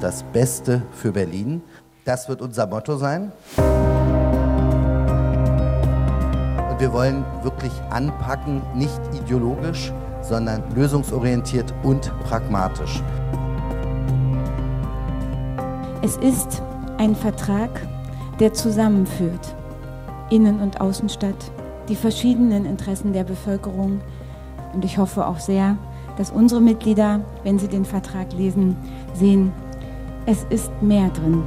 das Beste für Berlin. Das wird unser Motto sein. Und wir wollen wirklich anpacken, nicht ideologisch, sondern lösungsorientiert und pragmatisch. Es ist ein Vertrag, der zusammenführt Innen- und Außenstadt, die verschiedenen Interessen der Bevölkerung. Und ich hoffe auch sehr, dass unsere Mitglieder, wenn sie den Vertrag lesen, sehen, es ist mehr drin.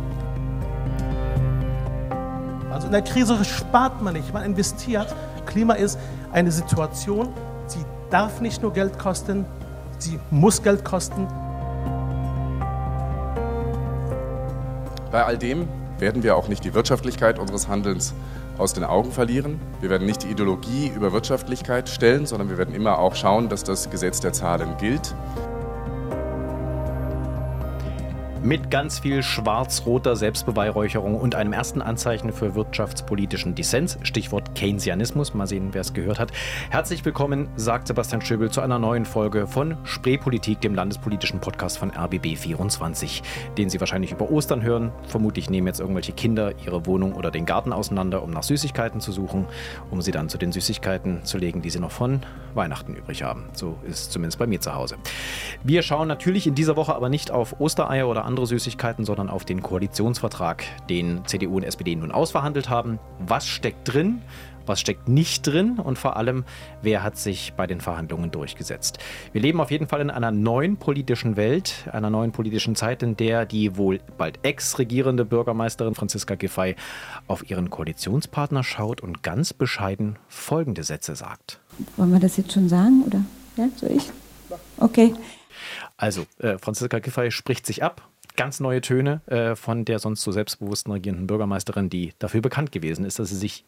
Also in der Krise spart man nicht, man investiert. Klima ist eine Situation, sie darf nicht nur Geld kosten, sie muss Geld kosten. Bei all dem werden wir auch nicht die Wirtschaftlichkeit unseres Handelns aus den Augen verlieren. Wir werden nicht die Ideologie über Wirtschaftlichkeit stellen, sondern wir werden immer auch schauen, dass das Gesetz der Zahlen gilt. Mit ganz viel schwarz-roter Selbstbeweihräucherung und einem ersten Anzeichen für wirtschaftspolitischen Dissens, Stichwort Keynesianismus, mal sehen, wer es gehört hat. Herzlich willkommen, sagt Sebastian Schöbel, zu einer neuen Folge von Spreepolitik, dem landespolitischen Podcast von RBB24, den Sie wahrscheinlich über Ostern hören. Vermutlich nehmen jetzt irgendwelche Kinder ihre Wohnung oder den Garten auseinander, um nach Süßigkeiten zu suchen, um sie dann zu den Süßigkeiten zu legen, die sie noch von Weihnachten übrig haben. So ist es zumindest bei mir zu Hause. Wir schauen natürlich in dieser Woche aber nicht auf Ostereier oder andere Süßigkeiten, sondern auf den Koalitionsvertrag, den CDU und SPD nun ausverhandelt haben. Was steckt drin? Was steckt nicht drin? Und vor allem, wer hat sich bei den Verhandlungen durchgesetzt? Wir leben auf jeden Fall in einer neuen politischen Welt, einer neuen politischen Zeit, in der die wohl bald ex-regierende Bürgermeisterin Franziska Giffey auf ihren Koalitionspartner schaut und ganz bescheiden folgende Sätze sagt. Wollen wir das jetzt schon sagen, oder? Ja, soll ich? Okay. Also, äh, Franziska Giffey spricht sich ab ganz neue Töne äh, von der sonst so selbstbewussten regierenden Bürgermeisterin, die dafür bekannt gewesen ist, dass sie sich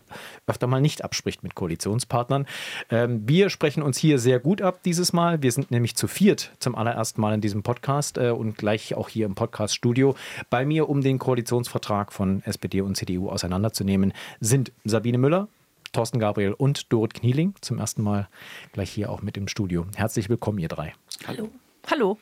öfter mal nicht abspricht mit Koalitionspartnern. Ähm, wir sprechen uns hier sehr gut ab dieses Mal. Wir sind nämlich zu viert zum allerersten Mal in diesem Podcast äh, und gleich auch hier im Podcast-Studio. Bei mir, um den Koalitionsvertrag von SPD und CDU auseinanderzunehmen, sind Sabine Müller, Thorsten Gabriel und Dorit Knieling. Zum ersten Mal gleich hier auch mit im Studio. Herzlich willkommen, ihr drei. Hallo. Hallo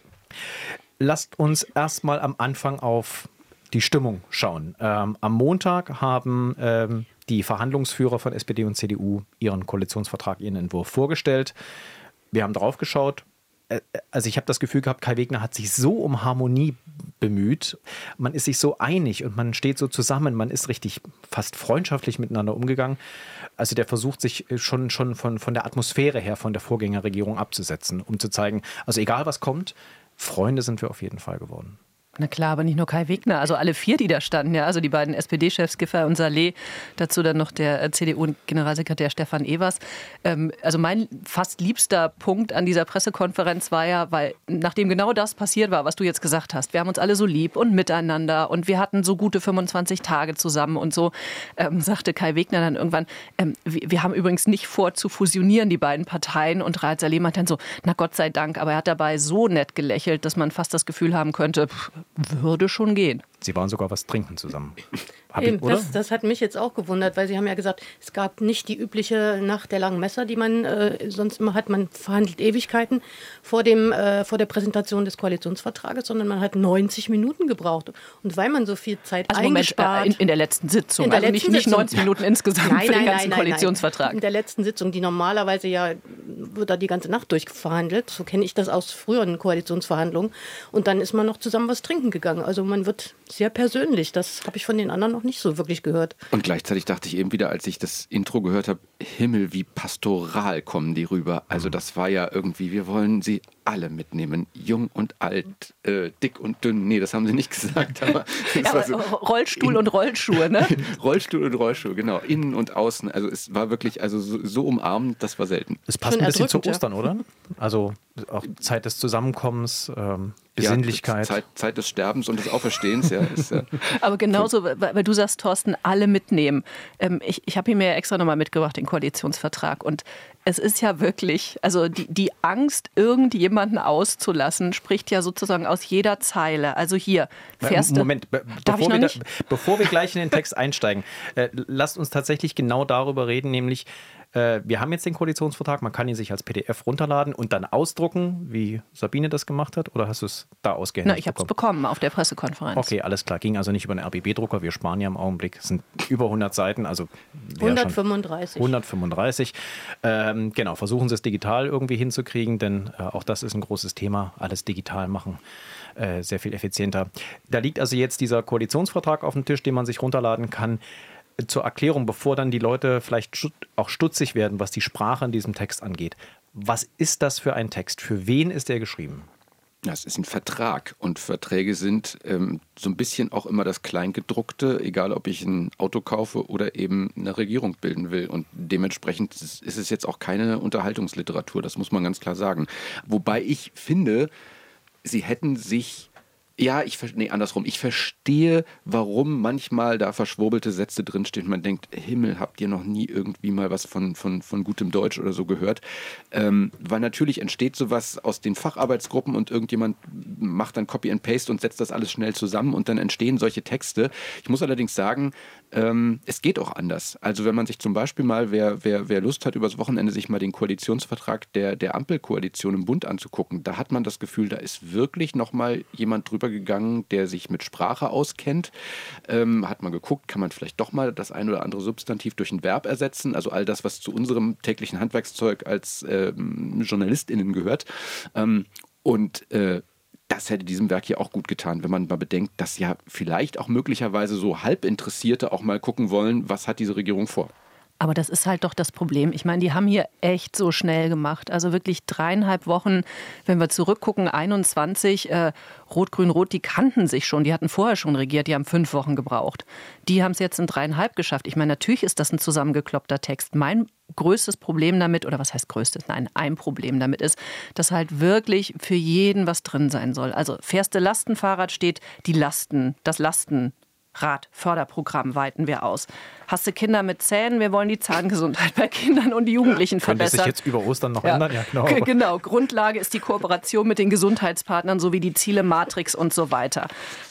lasst uns erstmal am Anfang auf die Stimmung schauen. Ähm, am Montag haben ähm, die Verhandlungsführer von SPD und CDU ihren Koalitionsvertrag, ihren Entwurf vorgestellt. Wir haben drauf geschaut. Äh, also ich habe das Gefühl gehabt, Kai Wegner hat sich so um Harmonie bemüht. Man ist sich so einig und man steht so zusammen. Man ist richtig fast freundschaftlich miteinander umgegangen. Also der versucht sich schon, schon von, von der Atmosphäre her von der Vorgängerregierung abzusetzen, um zu zeigen, also egal was kommt, Freunde sind wir auf jeden Fall geworden. Na klar, aber nicht nur Kai Wegner, also alle vier, die da standen, ja, also die beiden SPD-Chefs Giffer und Saleh, dazu dann noch der äh, CDU-Generalsekretär Stefan Evers. Ähm, also mein fast liebster Punkt an dieser Pressekonferenz war ja, weil nachdem genau das passiert war, was du jetzt gesagt hast, wir haben uns alle so lieb und miteinander und wir hatten so gute 25 Tage zusammen und so, ähm, sagte Kai Wegner dann irgendwann, ähm, wir, wir, haben übrigens nicht vor zu fusionieren, die beiden Parteien und Raed Saleh meinte dann so, na Gott sei Dank, aber er hat dabei so nett gelächelt, dass man fast das Gefühl haben könnte, pff, würde schon gehen. Sie waren sogar was trinken zusammen. Eben, ich, das, das, hat mich jetzt auch gewundert, weil Sie haben ja gesagt, es gab nicht die übliche Nacht der langen Messer, die man äh, sonst immer hat. Man verhandelt Ewigkeiten vor, dem, äh, vor der Präsentation des Koalitionsvertrages, sondern man hat 90 Minuten gebraucht. Und weil man so viel Zeit also eingespart... Moment, äh, in, in, der letzten Sitzung, in der also letzten nicht, nicht 90 Minuten insgesamt nein, für den ganzen nein, Koalitionsvertrag. In der letzten Sitzung, die normalerweise ja wird da die ganze Nacht durchverhandelt. So kenne ich das aus früheren Koalitionsverhandlungen. Und dann ist man noch zusammen was trinken gegangen. Also man wird sehr persönlich. Das habe ich von den anderen noch nicht so wirklich gehört. Und gleichzeitig dachte ich eben wieder, als ich das Intro gehört habe, Himmel, wie pastoral kommen die rüber. Also das war ja irgendwie, wir wollen sie alle mitnehmen. Jung und alt, äh, dick und dünn. Nee, das haben sie nicht gesagt. Aber ja, so Rollstuhl und Rollschuhe, ne? Rollstuhl und Rollschuhe, genau. Innen und außen. Also es war wirklich also so, so umarmend, das war selten. Es passt ein bisschen zu Ostern, ja. oder? Also auch Zeit des Zusammenkommens, ähm, Besinnlichkeit. Ja, Zeit, Zeit, des Sterbens und des Auferstehens, ja. Ist, ja Aber genauso, weil du sagst, Thorsten, alle mitnehmen. Ähm, ich ich habe ihn mir extra nochmal mitgebracht, den Koalitionsvertrag. Und es ist ja wirklich, also die, die Angst, irgendjemanden auszulassen, spricht ja sozusagen aus jeder Zeile. Also hier, fährst Moment, be bevor, wir da, bevor wir gleich in den Text einsteigen, äh, lasst uns tatsächlich genau darüber reden, nämlich Äh, wir haben jetzt den Koalitionsvertrag, man kann ihn sich als PDF runterladen und dann ausdrucken, wie Sabine das gemacht hat, oder hast du es da ausgehändigt Na, ich habe es bekommen auf der Pressekonferenz. Okay, alles klar. Ging also nicht über einen RBB-Drucker. Wir sparen ja im Augenblick. Es sind über 100 Seiten, also 135. 135. Ähm, genau, versuchen Sie es digital irgendwie hinzukriegen, denn äh, auch das ist ein großes Thema. Alles digital machen. Äh, sehr viel effizienter. Da liegt also jetzt dieser Koalitionsvertrag auf dem Tisch, den man sich runterladen kann. Zur Erklärung, bevor dann die Leute vielleicht auch stutzig werden, was die Sprache in diesem Text angeht. Was ist das für ein Text? Für wen ist der geschrieben? Das ist ein Vertrag und Verträge sind ähm, so ein bisschen auch immer das Kleingedruckte, egal ob ich ein Auto kaufe oder eben eine Regierung bilden will. Und dementsprechend ist es jetzt auch keine Unterhaltungsliteratur, das muss man ganz klar sagen. Wobei ich finde, sie hätten sich ja, ich nee, andersrum. Ich verstehe, warum manchmal da verschwurbelte Sätze drinstehen. Man denkt, Himmel, habt ihr noch nie irgendwie mal was von, von, von gutem Deutsch oder so gehört? Ähm, weil natürlich entsteht sowas aus den Facharbeitsgruppen und irgendjemand macht dann Copy and Paste und setzt das alles schnell zusammen und dann entstehen solche Texte. Ich muss allerdings sagen, ähm, es geht auch anders. Also wenn man sich zum Beispiel mal, wer, wer, wer Lust hat, übers Wochenende sich mal den Koalitionsvertrag der, der Ampelkoalition im Bund anzugucken, da hat man das Gefühl, da ist wirklich nochmal jemand drüber gegangen, der sich mit Sprache auskennt. Ähm, hat man geguckt, kann man vielleicht doch mal das ein oder andere Substantiv durch ein Verb ersetzen. Also all das, was zu unserem täglichen Handwerkszeug als ähm, JournalistInnen gehört. Ähm, und äh, das hätte diesem Werk hier auch gut getan, wenn man mal bedenkt, dass ja vielleicht auch möglicherweise so Halbinteressierte auch mal gucken wollen, was hat diese Regierung vor. Aber das ist halt doch das Problem. Ich meine, die haben hier echt so schnell gemacht. Also wirklich dreieinhalb Wochen, wenn wir zurückgucken, 21, äh, Rot, Grün, Rot, die kannten sich schon. Die hatten vorher schon regiert, die haben fünf Wochen gebraucht. Die haben es jetzt in dreieinhalb geschafft. Ich meine, natürlich ist das ein zusammengekloppter Text. Mein größtes Problem damit, oder was heißt größtes? Nein, ein Problem damit ist, dass halt wirklich für jeden was drin sein soll. Also fährste Lastenfahrrad steht die Lasten, das Lasten Radförderprogramm weiten wir aus. Hast du Kinder mit Zähnen? Wir wollen die Zahngesundheit bei Kindern und Jugendlichen verbessern. Könnte sich jetzt über Ostern noch ja. ändern? Ja, genau. genau. Grundlage ist die Kooperation mit den Gesundheitspartnern sowie die Ziele Matrix und so weiter.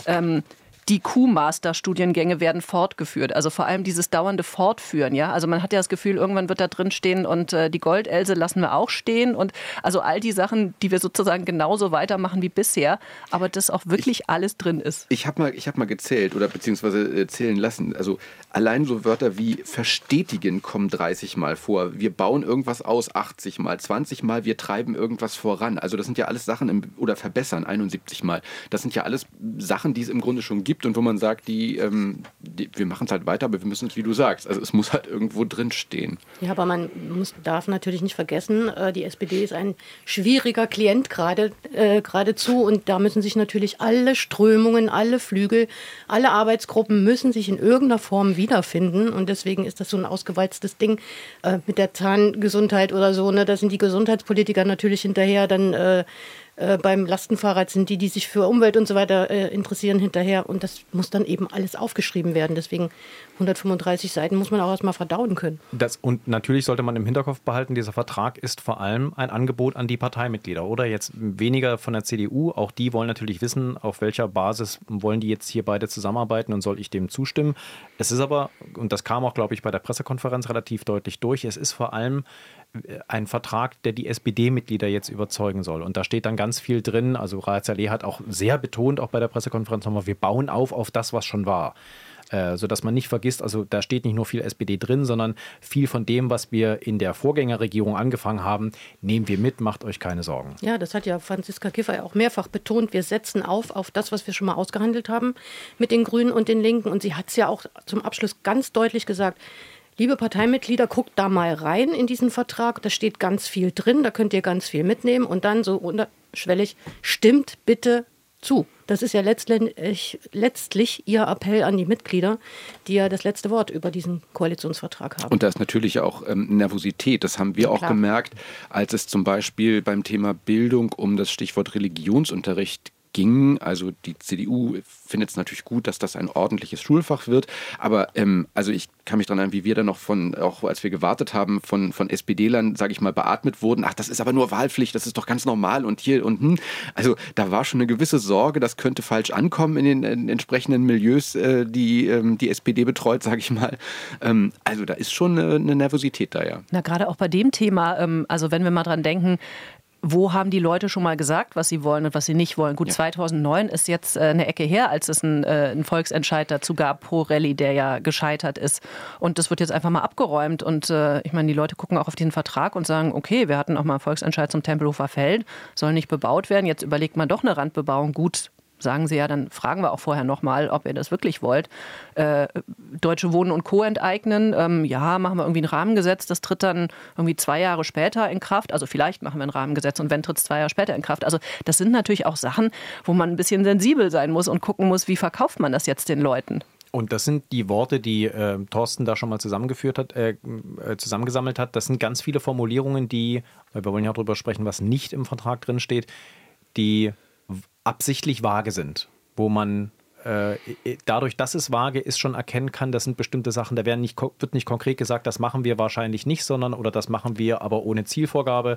Ähm, die Q-Master-Studiengänge werden fortgeführt. Also vor allem dieses dauernde Fortführen. Ja? Also man hat ja das Gefühl, irgendwann wird da drin stehen und äh, die Goldelse lassen wir auch stehen. Und also all die Sachen, die wir sozusagen genauso weitermachen wie bisher, aber das auch wirklich ich, alles drin ist. Ich habe mal, hab mal gezählt oder beziehungsweise äh, zählen lassen. Also allein so Wörter wie verstetigen kommen 30 Mal vor. Wir bauen irgendwas aus 80 Mal, 20 Mal, wir treiben irgendwas voran. Also das sind ja alles Sachen im, oder verbessern 71 Mal. Das sind ja alles Sachen, die es im Grunde schon gibt gibt und wo man sagt, die, ähm, die wir machen es halt weiter, aber wir müssen es, wie du sagst, also es muss halt irgendwo drin stehen. Ja, aber man muss, darf natürlich nicht vergessen, äh, die SPD ist ein schwieriger Klient gerade äh, geradezu und da müssen sich natürlich alle Strömungen, alle Flügel, alle Arbeitsgruppen müssen sich in irgendeiner Form wiederfinden und deswegen ist das so ein ausgewalztes Ding äh, mit der Zahngesundheit oder so. Ne? Da sind die Gesundheitspolitiker natürlich hinterher dann äh, beim Lastenfahrrad sind die, die sich für Umwelt und so weiter äh, interessieren, hinterher. Und das muss dann eben alles aufgeschrieben werden. Deswegen 135 Seiten muss man auch erstmal verdauen können. Das, und natürlich sollte man im Hinterkopf behalten, dieser Vertrag ist vor allem ein Angebot an die Parteimitglieder oder jetzt weniger von der CDU. Auch die wollen natürlich wissen, auf welcher Basis wollen die jetzt hier beide zusammenarbeiten und soll ich dem zustimmen. Es ist aber, und das kam auch, glaube ich, bei der Pressekonferenz relativ deutlich durch, es ist vor allem ein Vertrag, der die SPD-Mitglieder jetzt überzeugen soll. Und da steht dann ganz viel drin. Also Raad Saleh hat auch sehr betont, auch bei der Pressekonferenz nochmal, wir bauen auf auf das, was schon war. Äh, sodass man nicht vergisst, also da steht nicht nur viel SPD drin, sondern viel von dem, was wir in der Vorgängerregierung angefangen haben, nehmen wir mit, macht euch keine Sorgen. Ja, das hat ja Franziska Kiffer auch mehrfach betont. Wir setzen auf auf das, was wir schon mal ausgehandelt haben mit den Grünen und den Linken. Und sie hat es ja auch zum Abschluss ganz deutlich gesagt, Liebe Parteimitglieder, guckt da mal rein in diesen Vertrag. Da steht ganz viel drin, da könnt ihr ganz viel mitnehmen. Und dann so unterschwellig, stimmt bitte zu. Das ist ja letztlich, letztlich Ihr Appell an die Mitglieder, die ja das letzte Wort über diesen Koalitionsvertrag haben. Und da ist natürlich auch ähm, Nervosität. Das haben wir ja, auch gemerkt, als es zum Beispiel beim Thema Bildung um das Stichwort Religionsunterricht ging. Also die CDU findet es natürlich gut, dass das ein ordentliches Schulfach wird. Aber ähm, also ich kann mich daran erinnern, wie wir dann noch von, auch als wir gewartet haben, von, von SPD-Lern, sage ich mal, beatmet wurden. Ach, das ist aber nur Wahlpflicht, das ist doch ganz normal und hier und hm. Also da war schon eine gewisse Sorge, das könnte falsch ankommen in den in entsprechenden Milieus, äh, die ähm, die SPD betreut, sage ich mal. Ähm, also da ist schon eine, eine Nervosität da, ja. Na, gerade auch bei dem Thema, ähm, also wenn wir mal dran denken, wo haben die Leute schon mal gesagt, was sie wollen und was sie nicht wollen? Gut, ja. 2009 ist jetzt äh, eine Ecke her, als es einen, äh, einen Volksentscheid dazu gab pro Rallye, der ja gescheitert ist. Und das wird jetzt einfach mal abgeräumt. Und äh, ich meine, die Leute gucken auch auf diesen Vertrag und sagen, okay, wir hatten auch mal einen Volksentscheid zum Tempelhofer Feld, soll nicht bebaut werden. Jetzt überlegt man doch eine Randbebauung. Gut, sagen sie ja, dann fragen wir auch vorher nochmal, ob ihr das wirklich wollt. Äh, Deutsche Wohnen und Co. enteignen, ähm, ja, machen wir irgendwie ein Rahmengesetz, das tritt dann irgendwie zwei Jahre später in Kraft. Also vielleicht machen wir ein Rahmengesetz und wenn tritt es zwei Jahre später in Kraft. Also das sind natürlich auch Sachen, wo man ein bisschen sensibel sein muss und gucken muss, wie verkauft man das jetzt den Leuten. Und das sind die Worte, die äh, Thorsten da schon mal zusammengeführt hat, äh, äh zusammengesammelt hat. Das sind ganz viele Formulierungen, die, weil wir wollen ja auch darüber sprechen, was nicht im Vertrag drin steht, die absichtlich vage sind, wo man dadurch, dass es vage ist, schon erkennen kann, das sind bestimmte Sachen, da werden nicht, wird nicht konkret gesagt, das machen wir wahrscheinlich nicht, sondern oder das machen wir aber ohne Zielvorgabe.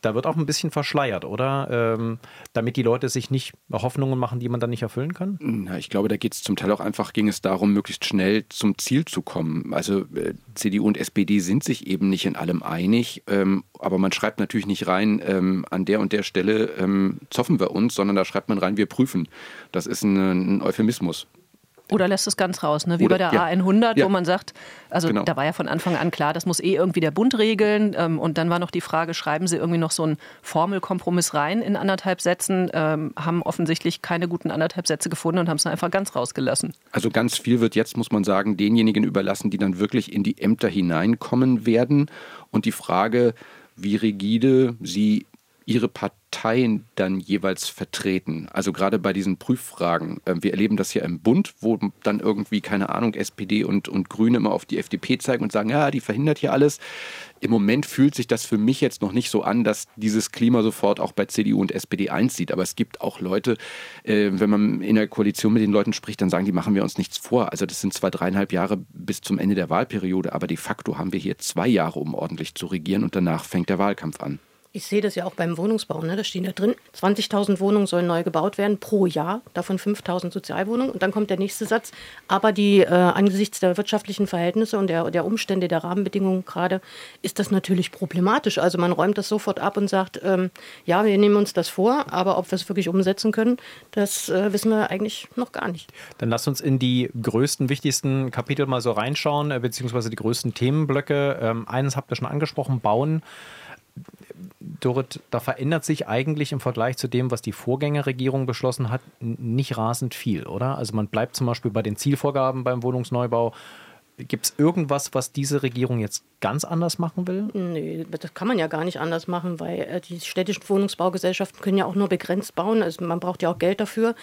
Da wird auch ein bisschen verschleiert, oder? Ähm, damit die Leute sich nicht Hoffnungen machen, die man dann nicht erfüllen kann? Na, ich glaube, da geht es zum Teil auch einfach, ging es darum, möglichst schnell zum Ziel zu kommen. Also äh, CDU und SPD sind sich eben nicht in allem einig, ähm, aber man schreibt natürlich nicht rein, ähm, an der und der Stelle ähm, zoffen wir uns, sondern da schreibt man rein, wir prüfen. Das ist ein, ein Euphemismus. Oder lässt es ganz raus, ne? wie Oder, bei der ja. A100, ja. wo man sagt, also genau. da war ja von Anfang an klar, das muss eh irgendwie der Bund regeln. Ähm, und dann war noch die Frage, schreiben Sie irgendwie noch so einen Formelkompromiss rein in anderthalb Sätzen, ähm, haben offensichtlich keine guten anderthalb Sätze gefunden und haben es einfach ganz rausgelassen. Also ganz viel wird jetzt, muss man sagen, denjenigen überlassen, die dann wirklich in die Ämter hineinkommen werden. Und die Frage, wie rigide sie ihre Parteien dann jeweils vertreten. Also gerade bei diesen Prüffragen. Ähm, wir erleben das ja im Bund, wo dann irgendwie, keine Ahnung, SPD und, und Grüne immer auf die FDP zeigen und sagen, ja, die verhindert hier alles. Im Moment fühlt sich das für mich jetzt noch nicht so an, dass dieses Klima sofort auch bei CDU und SPD einzieht. Aber es gibt auch Leute, äh, wenn man in der Koalition mit den Leuten spricht, dann sagen die, machen wir uns nichts vor. Also das sind zwar dreieinhalb Jahre bis zum Ende der Wahlperiode, aber de facto haben wir hier zwei Jahre, um ordentlich zu regieren und danach fängt der Wahlkampf an. Ich sehe das ja auch beim Wohnungsbau. Ne? Da stehen da drin, 20.000 Wohnungen sollen neu gebaut werden pro Jahr, davon 5.000 Sozialwohnungen. Und dann kommt der nächste Satz. Aber die, äh, angesichts der wirtschaftlichen Verhältnisse und der, der Umstände, der Rahmenbedingungen gerade, ist das natürlich problematisch. Also man räumt das sofort ab und sagt, ähm, ja, wir nehmen uns das vor, aber ob wir es wirklich umsetzen können, das äh, wissen wir eigentlich noch gar nicht. Dann lasst uns in die größten, wichtigsten Kapitel mal so reinschauen, äh, beziehungsweise die größten Themenblöcke. Ähm, eines habt ihr schon angesprochen, Bauen. Dorit, da verändert sich eigentlich im Vergleich zu dem, was die Vorgängerregierung beschlossen hat, nicht rasend viel, oder? Also man bleibt zum Beispiel bei den Zielvorgaben beim Wohnungsneubau. Gibt es irgendwas, was diese Regierung jetzt ganz anders machen will? Nee, das kann man ja gar nicht anders machen, weil äh, die städtischen Wohnungsbaugesellschaften können ja auch nur begrenzt bauen. Also man braucht ja auch Geld dafür.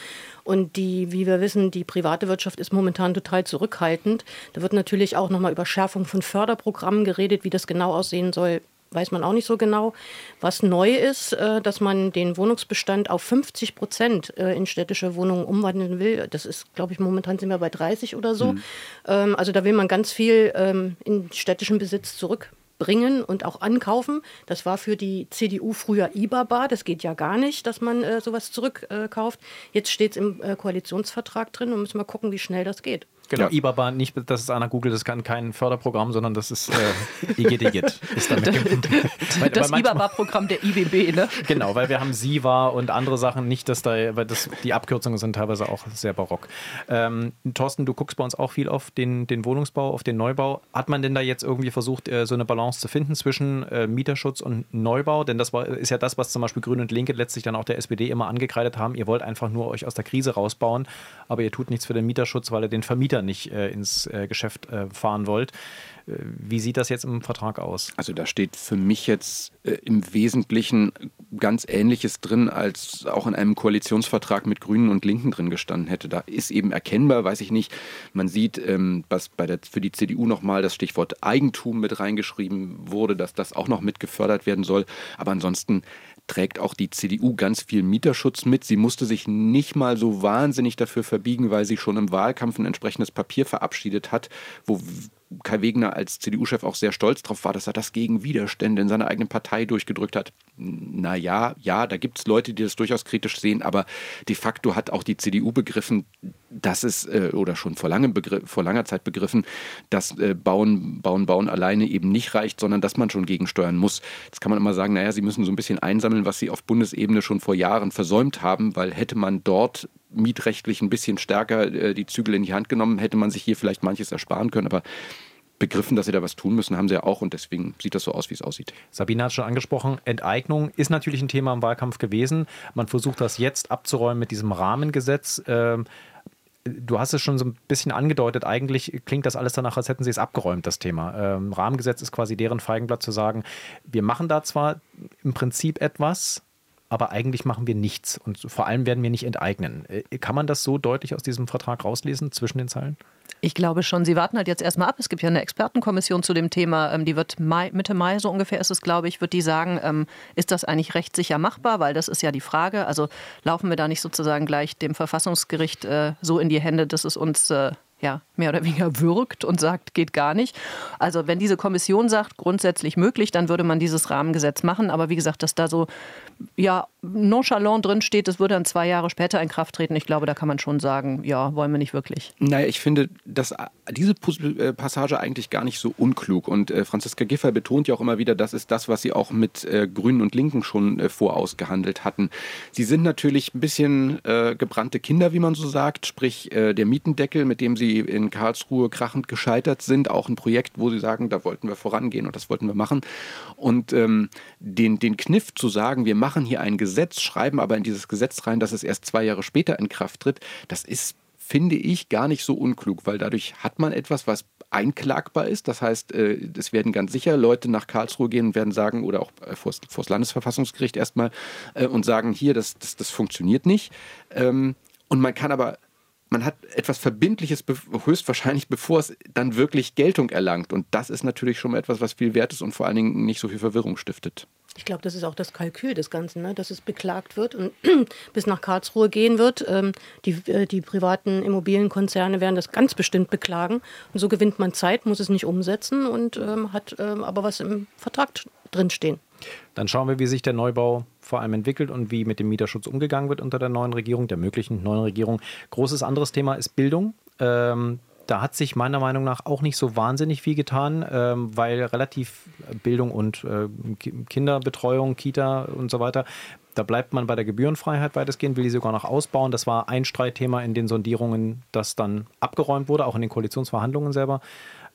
Und die, wie wir wissen, die private Wirtschaft ist momentan total zurückhaltend. Da wird natürlich auch nochmal über Schärfung von Förderprogrammen geredet, wie das genau aussehen soll weiß man auch nicht so genau. Was neu ist, äh, dass man den Wohnungsbestand auf 50 Prozent äh, in städtische Wohnungen umwandeln will. Das ist, glaube ich, momentan sind wir bei 30 oder so. Mhm. Ähm, also da will man ganz viel ähm, in städtischen Besitz zurückbringen und auch ankaufen. Das war für die CDU früher IBABA. Das geht ja gar nicht, dass man äh, sowas zurückkauft. Jetzt steht es im Koalitionsvertrag drin und müssen wir gucken, wie schnell das geht. Genau, ja. IBABA, nicht, das ist einer Google, das kann kein Förderprogramm, sondern das ist äh, IGDGIT. Ist damit das das IBABA-Programm der IBB, ne? Genau, weil wir haben SIVA und andere Sachen nicht, dass da, weil das, die Abkürzungen sind teilweise auch sehr barock. Ähm, Thorsten, du guckst bei uns auch viel auf den, den Wohnungsbau, auf den Neubau. Hat man denn da jetzt irgendwie versucht, äh, so eine Balance zu finden zwischen äh, Mieterschutz und Neubau? Denn das war, ist ja das, was zum Beispiel Grüne und Linke letztlich dann auch der SPD immer angekreidet haben. Ihr wollt einfach nur euch aus der Krise rausbauen, aber ihr tut nichts für den Mieterschutz, weil ihr den Vermieter Vermieter nicht äh, ins äh, Geschäft äh, fahren wollt. Äh, wie sieht das jetzt im Vertrag aus? Also da steht für mich jetzt äh, im Wesentlichen ganz Ähnliches drin, als auch in einem Koalitionsvertrag mit Grünen und Linken drin gestanden hätte. Da ist eben erkennbar, weiß ich nicht, man sieht, ähm, was bei der, für die CDU nochmal das Stichwort Eigentum mit reingeschrieben wurde, dass das auch noch mit gefördert werden soll. Aber ansonsten trägt auch die CDU ganz viel Mieterschutz mit. Sie musste sich nicht mal so wahnsinnig dafür verbiegen, weil sie schon im Wahlkampf ein entsprechendes Papier verabschiedet hat, wo Kai Wegner als CDU-Chef auch sehr stolz darauf war, dass er das gegen Widerstände in seiner eigenen Partei durchgedrückt hat. Naja, ja, da gibt es Leute, die das durchaus kritisch sehen, aber de facto hat auch die CDU begriffen, dass es, äh, oder schon vor, langem vor langer Zeit begriffen, dass äh, Bauen, Bauen, Bauen alleine eben nicht reicht, sondern dass man schon gegensteuern muss. Jetzt kann man immer sagen, naja, sie müssen so ein bisschen einsammeln, was sie auf Bundesebene schon vor Jahren versäumt haben, weil hätte man dort mietrechtlich ein bisschen stärker äh, die Zügel in die Hand genommen, hätte man sich hier vielleicht manches ersparen können. Aber begriffen, dass sie da was tun müssen, haben sie ja auch und deswegen sieht das so aus, wie es aussieht. Sabine hat schon angesprochen, Enteignung ist natürlich ein Thema im Wahlkampf gewesen. Man versucht das jetzt abzuräumen mit diesem Rahmengesetz. Ähm, du hast es schon so ein bisschen angedeutet, eigentlich klingt das alles danach, als hätten sie es abgeräumt, das Thema. Ähm, Rahmengesetz ist quasi deren Feigenblatt zu sagen, wir machen da zwar im Prinzip etwas, aber eigentlich machen wir nichts und vor allem werden wir nicht enteignen. Äh, kann man das so deutlich aus diesem Vertrag rauslesen zwischen den Zeilen? Ich glaube schon. Sie warten halt jetzt erstmal ab. Es gibt ja eine Expertenkommission zu dem Thema. Ähm, die wird Mai, Mitte Mai, so ungefähr ist es, glaube ich, wird die sagen, ähm, ist das eigentlich rechtssicher machbar? Weil das ist ja die Frage. Also laufen wir da nicht sozusagen gleich dem Verfassungsgericht äh, so in die Hände, dass es uns äh, ja, mehr oder weniger würgt und sagt, geht gar nicht. Also wenn diese Kommission sagt, grundsätzlich möglich, dann würde man dieses Rahmengesetz machen. Aber wie gesagt, dass da so ja, nonchalant drin steht, das würde dann zwei Jahre später in Kraft treten. Ich glaube, da kann man schon sagen, ja, wollen wir nicht wirklich. Naja, ich finde dass diese äh, Passage eigentlich gar nicht so unklug. Und äh, Franziska Giffey betont ja auch immer wieder, das ist das, was sie auch mit äh, Grünen und Linken schon äh, vorausgehandelt hatten. Sie sind natürlich ein bisschen äh, gebrannte Kinder, wie man so sagt, sprich äh, der Mietendeckel, mit dem sie in Karlsruhe krachend gescheitert sind, auch ein Projekt, wo sie sagen, da wollten wir vorangehen und das wollten wir machen. Und ähm, den, den Kniff zu sagen, wir machen hier ein Gesetz, schreiben aber in dieses Gesetz rein, dass es erst zwei Jahre später in Kraft tritt, das ist finde ich gar nicht so unklug, weil dadurch hat man etwas, was einklagbar ist. Das heißt, äh, es werden ganz sicher Leute nach Karlsruhe gehen und werden sagen, oder auch vor das Landesverfassungsgericht erstmal, äh, und sagen, hier, das, das, das funktioniert nicht. Ähm, und man kann aber man hat etwas Verbindliches höchstwahrscheinlich, bevor es dann wirklich Geltung erlangt. Und das ist natürlich schon mal etwas, was viel wert ist und vor allen Dingen nicht so viel Verwirrung stiftet. Ich glaube, das ist auch das Kalkül des Ganzen, ne? dass es beklagt wird und bis nach Karlsruhe gehen wird. Ähm, die, äh, die privaten Immobilienkonzerne werden das ganz bestimmt beklagen. Und so gewinnt man Zeit, muss es nicht umsetzen und ähm, hat ähm, aber was im Vertrag drinstehen. Dann schauen wir, wie sich der Neubau vor allem entwickelt und wie mit dem Mieterschutz umgegangen wird unter der neuen Regierung, der möglichen neuen Regierung. Großes anderes Thema ist Bildung. Ähm, da hat sich meiner Meinung nach auch nicht so wahnsinnig viel getan, ähm, weil relativ Bildung und äh, Kinderbetreuung, Kita und so weiter, da bleibt man bei der Gebührenfreiheit weitestgehend, will die sogar noch ausbauen. Das war ein Streitthema in den Sondierungen, das dann abgeräumt wurde, auch in den Koalitionsverhandlungen selber.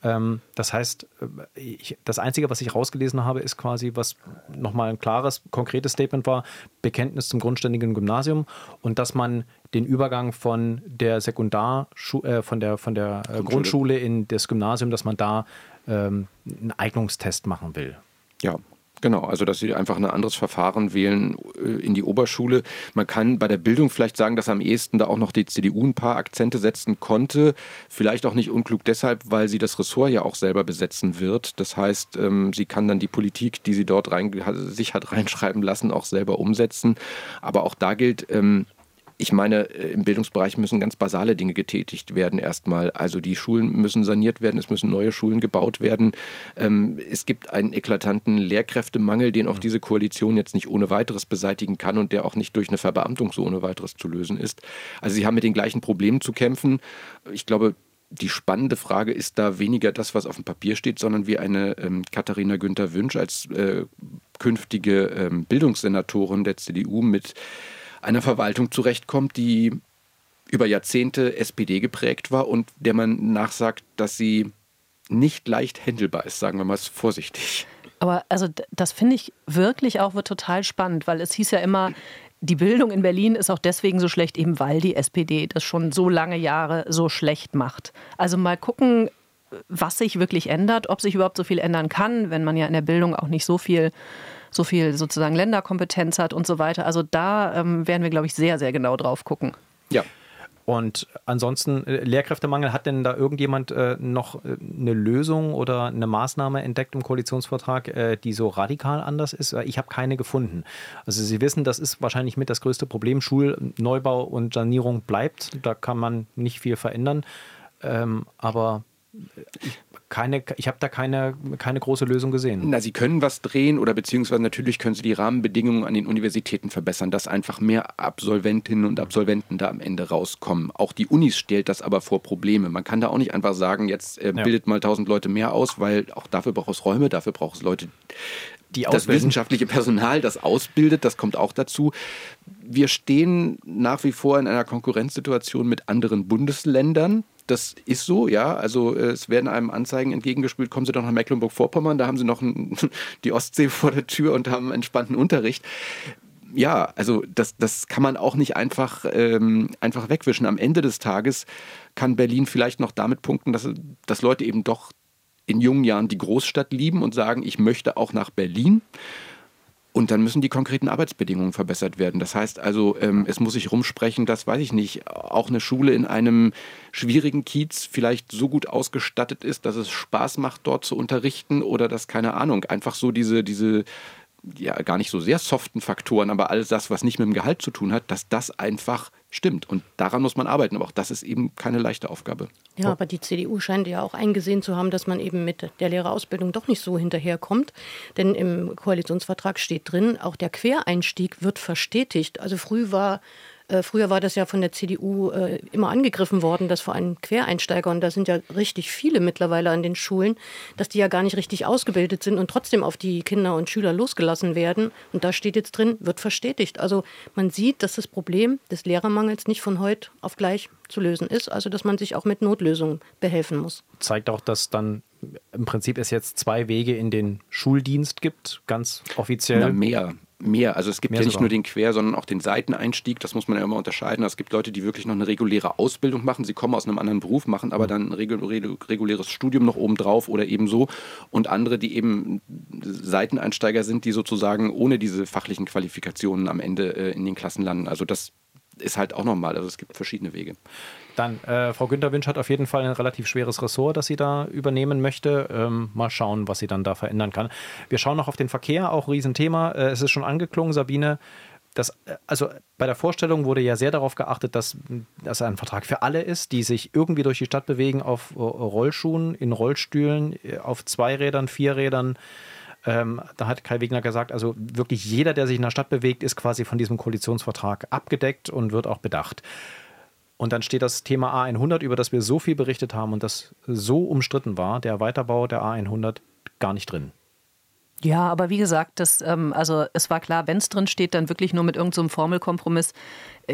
Ähm, das heißt, äh, ich, das Einzige, was ich rausgelesen habe, ist quasi, was nochmal ein klares, konkretes Statement war, Bekenntnis zum grundständigen Gymnasium und dass man den Übergang von der Sekundarschule, äh, von der, von der äh, Grundschule in das Gymnasium, dass man da ähm, einen Eignungstest machen will. Ja, Genau, also dass sie einfach ein anderes Verfahren wählen äh, in die Oberschule. Man kann bei der Bildung vielleicht sagen, dass am ehesten da auch noch die CDU ein paar Akzente setzen konnte. Vielleicht auch nicht unklug deshalb, weil sie das Ressort ja auch selber besetzen wird. Das heißt, ähm, sie kann dann die Politik, die sie dort rein, sich hat reinschreiben lassen, auch selber umsetzen. Aber auch da gilt, ähm, ich meine, äh, im Bildungsbereich müssen ganz basale Dinge getätigt werden erstmal. Also die Schulen müssen saniert werden, es müssen neue Schulen gebaut werden. Ähm, es gibt einen eklatanten Lehrkräftemangel, den auch diese Koalition jetzt nicht ohne weiteres beseitigen kann und der auch nicht durch eine Verbeamtung so ohne weiteres zu lösen ist. Also sie haben mit den gleichen Problemen zu kämpfen. Ich glaube, die spannende Frage ist da weniger das, was auf dem Papier steht, sondern wie eine ähm, Katharina Günther Wünsch als äh, künftige ähm, Bildungssenatorin der CDU mit einer Verwaltung zurechtkommt, die über Jahrzehnte SPD geprägt war und der man nachsagt, dass sie nicht leicht händelbar ist, sagen wir mal vorsichtig. Aber also das finde ich wirklich auch total spannend, weil es hieß ja immer, die Bildung in Berlin ist auch deswegen so schlecht, eben weil die SPD das schon so lange Jahre so schlecht macht. Also mal gucken, was sich wirklich ändert, ob sich überhaupt so viel ändern kann, wenn man ja in der Bildung auch nicht so viel so viel sozusagen Länderkompetenz hat und so weiter. Also da ähm, werden wir, glaube ich, sehr, sehr genau drauf gucken. Ja. Und ansonsten, äh, Lehrkräftemangel, hat denn da irgendjemand äh, noch äh, eine Lösung oder eine Maßnahme entdeckt im Koalitionsvertrag, äh, die so radikal anders ist? Ich habe keine gefunden. Also Sie wissen, das ist wahrscheinlich mit das größte Problem. Schulneubau und Sanierung bleibt. Da kann man nicht viel verändern. Ähm, aber ich keine, ich habe da keine, keine große Lösung gesehen. Na, Sie können was drehen oder beziehungsweise natürlich können Sie die Rahmenbedingungen an den Universitäten verbessern, dass einfach mehr Absolventinnen und Absolventen da am Ende rauskommen. Auch die Unis stellt das aber vor Probleme. Man kann da auch nicht einfach sagen, jetzt äh, ja. bildet mal tausend Leute mehr aus, weil auch dafür braucht es Räume, dafür braucht es Leute, die das wissenschaftliche Personal, das ausbildet, das kommt auch dazu. Wir stehen nach wie vor in einer Konkurrenzsituation mit anderen Bundesländern. Das ist so, ja. Also äh, es werden einem Anzeigen entgegengespült, kommen Sie doch nach Mecklenburg-Vorpommern, da haben Sie noch ein, die Ostsee vor der Tür und haben entspannten Unterricht ja, also das, das kann man auch nicht einfach, ähm, einfach wegwischen. Am Ende des Tages kann Berlin vielleicht noch damit punkten, dass, dass Leute eben doch in jungen Jahren die Großstadt lieben und sagen, ich möchte auch nach Berlin. Und dann müssen die konkreten Arbeitsbedingungen verbessert werden. Das heißt also, ähm, es muss sich rumsprechen, dass, weiß ich nicht, auch eine Schule in einem schwierigen Kiez vielleicht so gut ausgestattet ist, dass es Spaß macht, dort zu unterrichten oder dass, keine Ahnung, einfach so diese, diese ja gar nicht so sehr soften Faktoren, aber alles das, was nicht mit dem Gehalt zu tun hat, dass das einfach stimmt. Und daran muss man arbeiten. Aber auch das ist eben keine leichte Aufgabe. Ja, aber die CDU scheint ja auch eingesehen zu haben, dass man eben mit der Lehrerausbildung doch nicht so hinterherkommt. Denn im Koalitionsvertrag steht drin, auch der Quereinstieg wird verstetigt. Also früh war äh, früher war das ja von der CDU äh, immer angegriffen worden, dass vor allem Quereinsteiger, und da sind ja richtig viele mittlerweile an den Schulen, dass die ja gar nicht richtig ausgebildet sind und trotzdem auf die Kinder und Schüler losgelassen werden. Und da steht jetzt drin, wird verstetigt. Also man sieht, dass das Problem des Lehrermangels nicht von heute auf gleich zu lösen ist, also dass man sich auch mit Notlösungen behelfen muss. Zeigt auch, dass dann im Prinzip es jetzt zwei Wege in den Schuldienst gibt, ganz offiziell. Na, mehr mehr. Also es gibt mehr ja nicht sogar. nur den Quer, sondern auch den Seiteneinstieg. Das muss man ja immer unterscheiden. Es gibt Leute, die wirklich noch eine reguläre Ausbildung machen. Sie kommen aus einem anderen Beruf, machen aber mhm. dann ein reguläres Studium noch obendrauf oder ebenso. Und andere, die eben Seiteneinsteiger sind, die sozusagen ohne diese fachlichen Qualifikationen am Ende äh, in den Klassen landen. Also das ist halt auch normal. Also es gibt verschiedene Wege. Dann, äh, Frau Günter Winsch hat auf jeden Fall ein relativ schweres Ressort, das sie da übernehmen möchte. Ähm, mal schauen, was sie dann da verändern kann. Wir schauen noch auf den Verkehr, auch Riesenthema. Äh, es ist schon angeklungen, Sabine. Das, äh, also bei der Vorstellung wurde ja sehr darauf geachtet, dass das ein Vertrag für alle ist, die sich irgendwie durch die Stadt bewegen auf äh, Rollschuhen, in Rollstühlen, äh, auf Zweirädern, Vierrädern. Ähm, da hat Kai Wegner gesagt, also wirklich jeder, der sich in der Stadt bewegt, ist quasi von diesem Koalitionsvertrag abgedeckt und wird auch bedacht. Und dann steht das Thema A100, über das wir so viel berichtet haben und das so umstritten war, der Weiterbau der A100, gar nicht drin. Ja, aber wie gesagt, das, ähm, also es war klar, wenn es drin steht, dann wirklich nur mit irgendeinem so Formelkompromiss,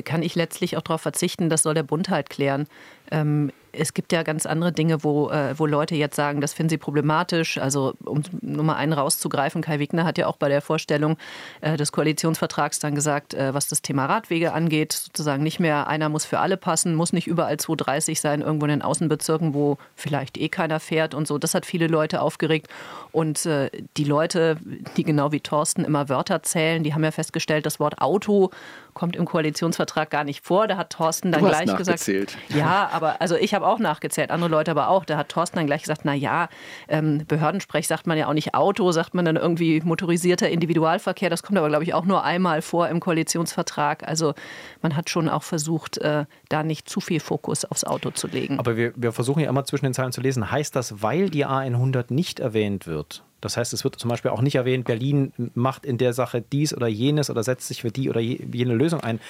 kann ich letztlich auch darauf verzichten, das soll der Bund halt klären. Ähm, es gibt ja ganz andere Dinge, wo, äh, wo Leute jetzt sagen, das finden sie problematisch. Also um nur mal einen rauszugreifen, Kai Wigner hat ja auch bei der Vorstellung äh, des Koalitionsvertrags dann gesagt, äh, was das Thema Radwege angeht, sozusagen nicht mehr einer muss für alle passen, muss nicht überall 230 sein, irgendwo in den Außenbezirken, wo vielleicht eh keiner fährt und so. Das hat viele Leute aufgeregt. Und äh, die Leute, die genau wie Thorsten immer Wörter zählen, die haben ja festgestellt, das Wort Auto kommt im Koalitionsvertrag gar nicht vor. Da hat Thorsten dann du gleich hast gesagt. Ja, aber also ich habe auch nachgezählt, andere Leute aber auch. Da hat Thorsten dann gleich gesagt, na ja, ähm, Behördensprech sagt man ja auch nicht Auto, sagt man dann irgendwie motorisierter Individualverkehr. Das kommt aber, glaube ich, auch nur einmal vor im Koalitionsvertrag. Also man hat schon auch versucht, äh, da nicht zu viel Fokus aufs Auto zu legen. Aber wir, wir versuchen ja immer zwischen den Zeilen zu lesen. Heißt das, weil die A100 nicht erwähnt wird, das heißt, es wird zum Beispiel auch nicht erwähnt, Berlin macht in der Sache dies oder jenes oder setzt sich für die oder jene Lösung ein.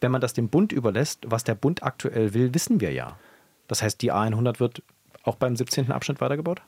Wenn man das dem Bund überlässt, was der Bund aktuell will, wissen wir ja. Das heißt, die A100 wird auch beim 17. Abschnitt weitergebaut?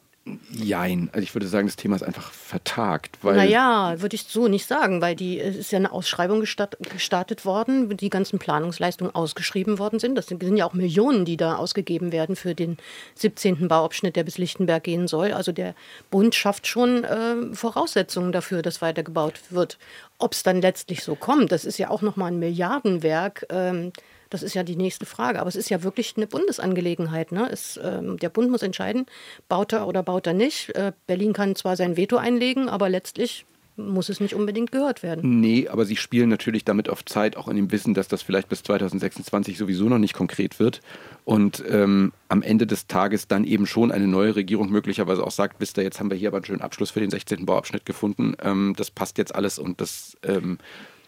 Jein. Also ich würde sagen, das Thema ist einfach vertagt. Weil naja, würde ich so nicht sagen, weil die es ist ja eine Ausschreibung gestartet worden, die ganzen Planungsleistungen ausgeschrieben worden sind. Das sind ja auch Millionen, die da ausgegeben werden für den 17. Bauabschnitt, der bis Lichtenberg gehen soll. Also der Bund schafft schon äh, Voraussetzungen dafür, dass weitergebaut wird. Ob es dann letztlich so kommt, das ist ja auch nochmal ein Milliardenwerk. Ähm, das ist ja die nächste Frage. Aber es ist ja wirklich eine Bundesangelegenheit. Ne? Es, ähm, der Bund muss entscheiden, baut er oder baut er nicht. Äh, Berlin kann zwar sein Veto einlegen, aber letztlich muss es nicht unbedingt gehört werden. Nee, aber sie spielen natürlich damit auf Zeit, auch in dem Wissen, dass das vielleicht bis 2026 sowieso noch nicht konkret wird. Und ähm, am Ende des Tages dann eben schon eine neue Regierung möglicherweise auch sagt, wisst ihr, jetzt haben wir hier aber einen schönen Abschluss für den 16. Bauabschnitt gefunden. Ähm, das passt jetzt alles und das ähm,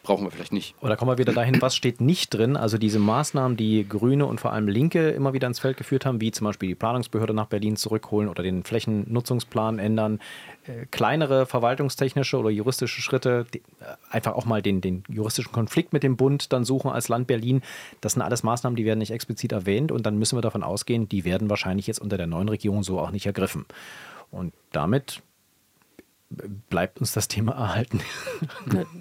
brauchen wir vielleicht nicht. Oder kommen wir wieder dahin, was steht nicht drin? Also diese Maßnahmen, die Grüne und vor allem Linke immer wieder ins Feld geführt haben, wie zum Beispiel die Planungsbehörde nach Berlin zurückholen oder den Flächennutzungsplan ändern, äh, kleinere verwaltungstechnische oder juristische Schritte, die, äh, einfach auch mal den, den juristischen Konflikt mit dem Bund dann suchen als Land Berlin. Das sind alles Maßnahmen, die werden nicht explizit erwähnt und dann müssen wir davon ausgehen, die werden wahrscheinlich jetzt unter der neuen Regierung so auch nicht ergriffen. Und damit bleibt uns das Thema erhalten.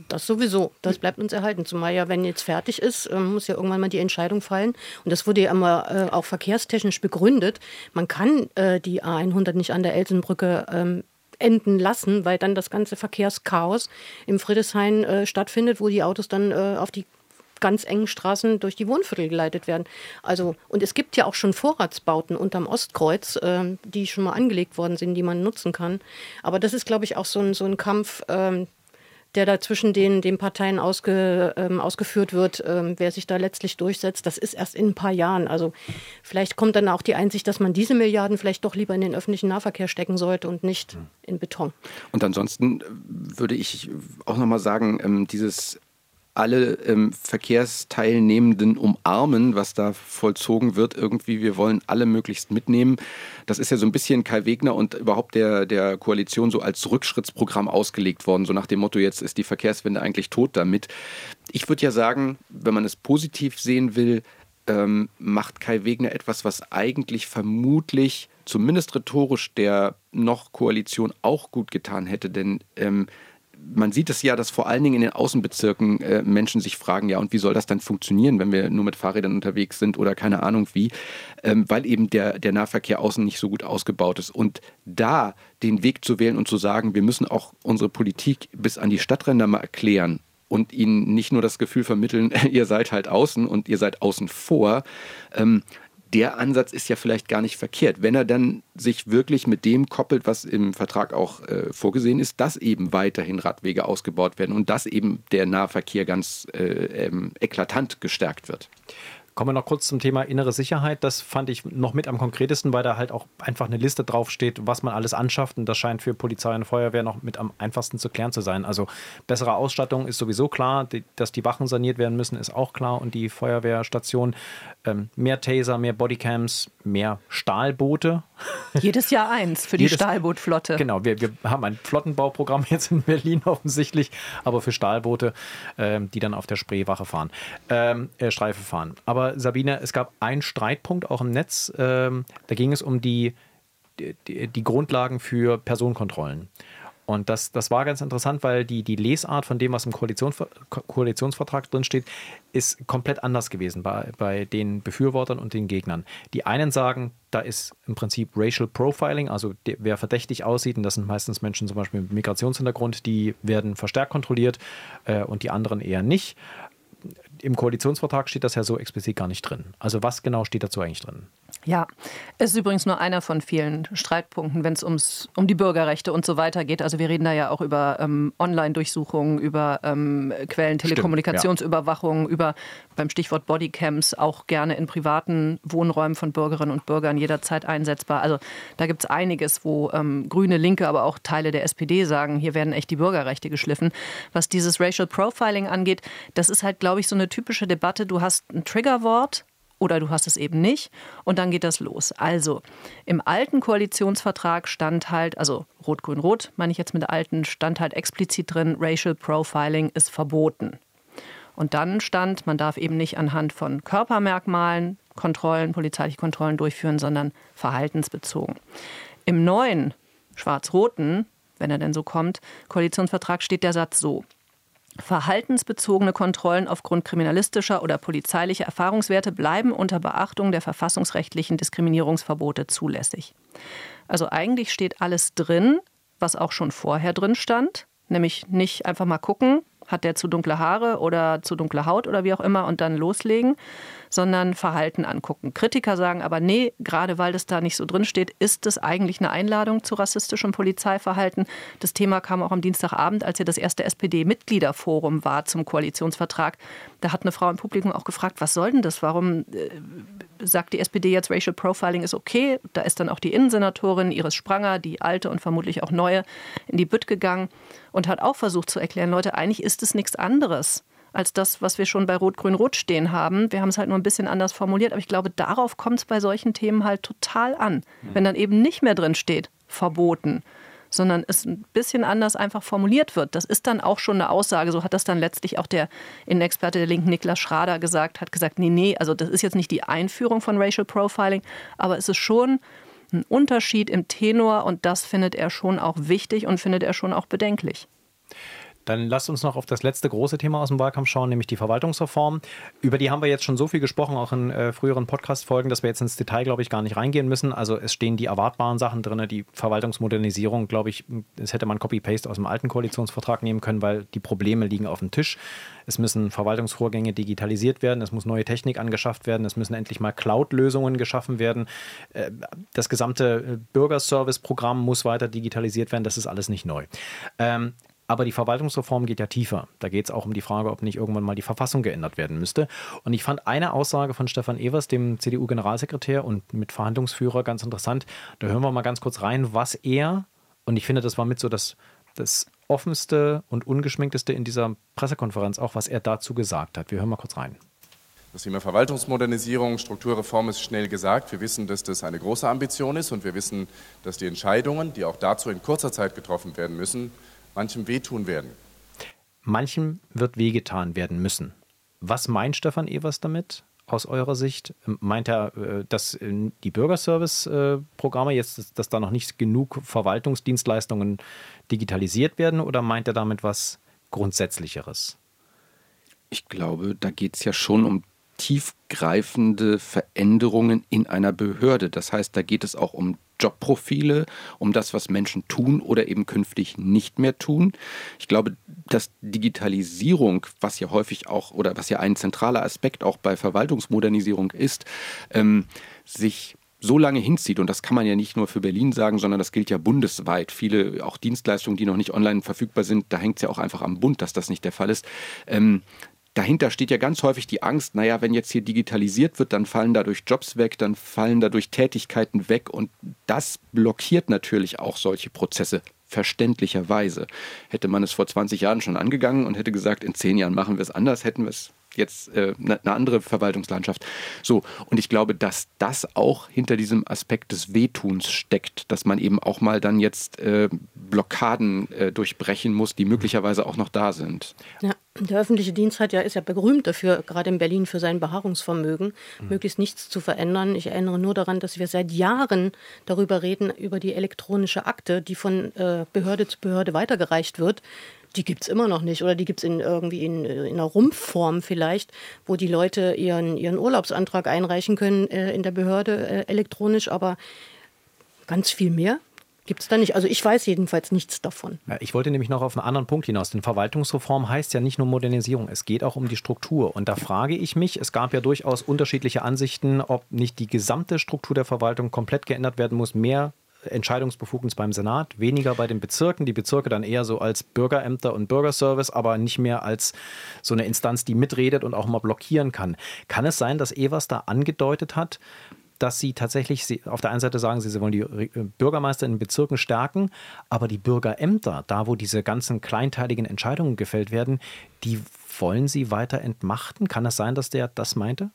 Das sowieso, das bleibt uns erhalten. Zumal ja, wenn jetzt fertig ist, ähm, muss ja irgendwann mal die Entscheidung fallen. Und das wurde ja immer äh, auch verkehrstechnisch begründet. Man kann äh, die A100 nicht an der Elsenbrücke ähm, enden lassen, weil dann das ganze Verkehrschaos im Friedrichshain äh, stattfindet, wo die Autos dann auf die ganz engen Straßen durch die Wohnviertel geleitet werden. Also, und es gibt ja auch schon Vorratsbauten unterm Ostkreuz, äh, die schon mal angelegt worden sind, die man nutzen kann. Aber das ist, glaube ich, auch so ein, so ein Kampf, ähm, der da zwischen den, den Parteien ausge, ähm, ausgeführt wird, ähm, wer sich da letztlich durchsetzt, das ist erst in ein paar Jahren. Also vielleicht kommt dann auch die Einsicht, dass man diese Milliarden vielleicht doch lieber in den öffentlichen Nahverkehr stecken sollte und nicht in Beton. Und ansonsten würde ich auch nochmal sagen, ähm, dieses alle ähm, Verkehrsteilnehmenden umarmen, was da vollzogen wird. Irgendwie, wir wollen alle möglichst mitnehmen. Das ist ja so ein bisschen Kai Wegner und überhaupt der, der Koalition so als Rückschrittsprogramm ausgelegt worden, so nach dem Motto, jetzt ist die Verkehrswende eigentlich tot damit. Ich würde ja sagen, wenn man es positiv sehen will, ähm, macht Kai Wegner etwas, was eigentlich vermutlich zumindest rhetorisch der noch Koalition auch gut getan hätte, denn ähm, man sieht es ja, dass vor allen Dingen in den Außenbezirken äh, Menschen sich fragen, ja, und wie soll das dann funktionieren, wenn wir nur mit Fahrrädern unterwegs sind oder keine Ahnung wie, ähm, weil eben der, der Nahverkehr außen nicht so gut ausgebaut ist. Und da den Weg zu wählen und zu sagen, wir müssen auch unsere Politik bis an die Stadtränder mal erklären und ihnen nicht nur das Gefühl vermitteln, ihr seid halt außen und ihr seid außen vor, ähm, der Ansatz ist ja vielleicht gar nicht verkehrt, wenn er dann sich wirklich mit dem koppelt, was im Vertrag auch äh, vorgesehen ist, dass eben weiterhin Radwege ausgebaut werden und dass eben der Nahverkehr ganz äh, ähm, eklatant gestärkt wird. Kommen wir noch kurz zum Thema innere Sicherheit. Das fand ich noch mit am konkretesten, weil da halt auch einfach eine Liste draufsteht, was man alles anschafft. Und das scheint für Polizei und Feuerwehr noch mit am einfachsten zu klären zu sein. Also bessere Ausstattung ist sowieso klar. Die, dass die Wachen saniert werden müssen, ist auch klar. Und die Feuerwehrstation. Ähm, mehr Taser, mehr Bodycams, mehr Stahlboote. Jedes Jahr eins für die Jedes, Stahlbootflotte. Genau, wir, wir haben ein Flottenbauprogramm jetzt in Berlin offensichtlich, aber für Stahlboote, ähm, die dann auf der Spreewache fahren, ähm, äh, Streife fahren. Aber Sabine, es gab einen Streitpunkt auch im Netz. Ähm, da ging es um die, die, die Grundlagen für Personenkontrollen. Und das, das war ganz interessant, weil die, die Lesart von dem, was im Koalitionsver Koalitionsvertrag drinsteht, ist komplett anders gewesen bei, bei den Befürwortern und den Gegnern. Die einen sagen, da ist im Prinzip Racial Profiling, also der, wer verdächtig aussieht, und das sind meistens Menschen zum Beispiel mit Migrationshintergrund, die werden verstärkt kontrolliert äh, und die anderen eher nicht im Koalitionsvertrag steht das ja so explizit gar nicht drin. Also was genau steht dazu eigentlich drin? Ja, es ist übrigens nur einer von vielen Streitpunkten, wenn es ums, um die Bürgerrechte und so weiter geht. Also wir reden da ja auch über ähm, Online-Durchsuchungen, über ähm, Quellen, Telekommunikationsüberwachung, ja. über beim Stichwort Bodycams auch gerne in privaten Wohnräumen von Bürgerinnen und Bürgern jederzeit einsetzbar. Also da gibt es einiges, wo ähm, Grüne, Linke, aber auch Teile der SPD sagen, hier werden echt die Bürgerrechte geschliffen. Was dieses Racial Profiling angeht, das ist halt, glaube ich, so eine typische Debatte. Du hast ein Triggerwort, oder du hast es eben nicht und dann geht das los. Also im alten Koalitionsvertrag stand halt, also Rot-Grün-Rot meine ich jetzt mit der alten, stand halt explizit drin, Racial Profiling ist verboten. Und dann stand, man darf eben nicht anhand von Körpermerkmalen Kontrollen, polizeiliche Kontrollen durchführen, sondern verhaltensbezogen. Im neuen schwarz-roten, wenn er denn so kommt, Koalitionsvertrag steht der Satz so. Verhaltensbezogene Kontrollen aufgrund kriminalistischer oder polizeilicher Erfahrungswerte bleiben unter Beachtung der verfassungsrechtlichen Diskriminierungsverbote zulässig. Also eigentlich steht alles drin, was auch schon vorher drin stand, nämlich nicht einfach mal gucken, hat der zu dunkle Haare oder zu dunkle Haut oder wie auch immer und dann loslegen, sondern Verhalten angucken. Kritiker sagen aber, nee, gerade weil das da nicht so drin steht, ist es eigentlich eine Einladung zu rassistischem Polizeiverhalten. Das Thema kam auch am Dienstagabend, als ja das erste SPD-Mitgliederforum war zum Koalitionsvertrag. Da hat eine Frau im Publikum auch gefragt, was soll denn das? Warum äh, sagt die SPD jetzt, Racial Profiling ist okay? Da ist dann auch die Innensenatorin Iris Spranger, die alte und vermutlich auch neue, in die Bütt gegangen und hat auch versucht zu erklären, Leute, eigentlich ist es nichts anderes als das, was wir schon bei Rot-Grün-Rot stehen haben. Wir haben es halt nur ein bisschen anders formuliert, aber ich glaube, darauf kommt es bei solchen Themen halt total an. Wenn dann eben nicht mehr drin steht, verboten, sondern es ein bisschen anders einfach formuliert wird. Das ist dann auch schon eine Aussage. So hat das dann letztlich auch der Innenexperte der Linken Niklas Schrader gesagt, hat gesagt, nee, nee, also das ist jetzt nicht die Einführung von Racial Profiling, aber es ist schon ein Unterschied im Tenor und das findet er schon auch wichtig und findet er schon auch bedenklich. Dann lasst uns noch auf das letzte große Thema aus dem Wahlkampf schauen, nämlich die Verwaltungsreform. Über die haben wir jetzt schon so viel gesprochen, auch in äh, früheren Podcast-Folgen, dass wir jetzt ins Detail, glaube ich, gar nicht reingehen müssen. Also es stehen die erwartbaren Sachen drin, die Verwaltungsmodernisierung, glaube ich, das hätte man Copy-Paste aus dem alten Koalitionsvertrag nehmen können, weil die Probleme liegen auf dem Tisch. Es müssen Verwaltungsvorgänge digitalisiert werden, es muss neue Technik angeschafft werden, es müssen endlich mal Cloud-Lösungen geschaffen werden. Äh, das gesamte äh, Bürgerservice-Programm muss weiter digitalisiert werden, das ist alles nicht neu. Aber die Verwaltungsreform geht ja tiefer. Da geht es auch um die Frage, ob nicht irgendwann mal die Verfassung geändert werden müsste. Und ich fand eine Aussage von Stefan Evers, dem CDU-Generalsekretär und mit Verhandlungsführer, ganz interessant. Da hören wir mal ganz kurz rein, was er, und ich finde, das war mit so das, das offenste und ungeschminkteste in dieser Pressekonferenz auch, was er dazu gesagt hat. Wir hören mal kurz rein. Das Thema Verwaltungsmodernisierung, Strukturreform ist schnell gesagt. Wir wissen, dass das eine große Ambition ist und wir wissen, dass die Entscheidungen, die auch dazu in kurzer Zeit getroffen werden müssen, manchem wehtun werden. Manchem wird wehgetan werden müssen. Was meint Stefan Evers damit? Aus eurer Sicht? Meint er, äh, dass äh, die Bürgerservice-Programme jetzt, dass da noch nicht genug Verwaltungsdienstleistungen digitalisiert werden oder meint er damit was Grundsätzlicheres? Ich glaube, da geht es ja schon um tiefgreifende Veränderungen in einer Behörde. Das heißt, da geht es auch um Jobprofile, um das, was Menschen tun oder eben künftig nicht mehr tun. Ich glaube, dass Digitalisierung, was ja häufig auch oder was ja ein zentraler Aspekt auch bei Verwaltungsmodernisierung ist, ähm, sich so lange hinzieht, und das kann man ja nicht nur für Berlin sagen, sondern das gilt ja bundesweit. Viele auch Dienstleistungen, die noch nicht online verfügbar sind, da hängt es ja auch einfach am Bund, dass das nicht der Fall ist. Ähm, dahinter steht ja ganz häufig die Angst, naja, wenn jetzt hier digitalisiert wird, dann fallen dadurch Jobs weg, dann fallen dadurch Tätigkeiten weg und das blockiert natürlich auch solche Prozesse. Verständlicherweise. Hätte man es vor 20 Jahren schon angegangen und hätte gesagt, in 10 Jahren machen wir es anders, hätten wir es jetzt äh, eine andere Verwaltungslandschaft. So, und ich glaube, dass das auch hinter diesem Aspekt des Wehtuns steckt, dass man eben auch mal dann jetzt äh, Blockaden äh, durchbrechen muss, die möglicherweise auch noch da sind. Ja, der öffentliche Dienst hat ja, ist ja berühmt dafür, gerade in Berlin, für sein Beharrungsvermögen, mhm. möglichst nichts zu verändern. Ich erinnere nur daran, dass wir seit Jahren darüber reden, über die elektronische Akte, die von äh, Behörde zu Behörde weitergereicht wird die gibt es immer noch nicht. Oder die gibt es in, irgendwie in, in einer Rumpfform vielleicht, wo die Leute ihren, ihren Urlaubsantrag einreichen können äh, in der Behörde äh, elektronisch, aber ganz viel mehr gibt es da nicht. Also ich weiß jedenfalls nichts davon. Ich wollte nämlich noch auf einen anderen Punkt hinaus. Denn Verwaltungsreform heißt ja nicht nur Modernisierung, es geht auch um die Struktur. Und da frage ich mich, es gab ja durchaus unterschiedliche Ansichten, ob nicht die gesamte Struktur der Verwaltung komplett geändert werden muss, mehr Entscheidungsbefugnis beim Senat, weniger bei den Bezirken. Die Bezirke dann eher so als Bürgerämter und Bürgerservice, aber nicht mehr als so eine Instanz, die mitredet und auch mal blockieren kann. Kann es sein, dass Evers da angedeutet hat, dass sie tatsächlich, auf der einen Seite sagen sie, sie wollen die Bürgermeister in den Bezirken stärken, aber die Bürgerämter, da wo diese ganzen kleinteiligen Entscheidungen gefällt werden, die wollen sie weiter entmachten? Kann es sein, dass der das meinte?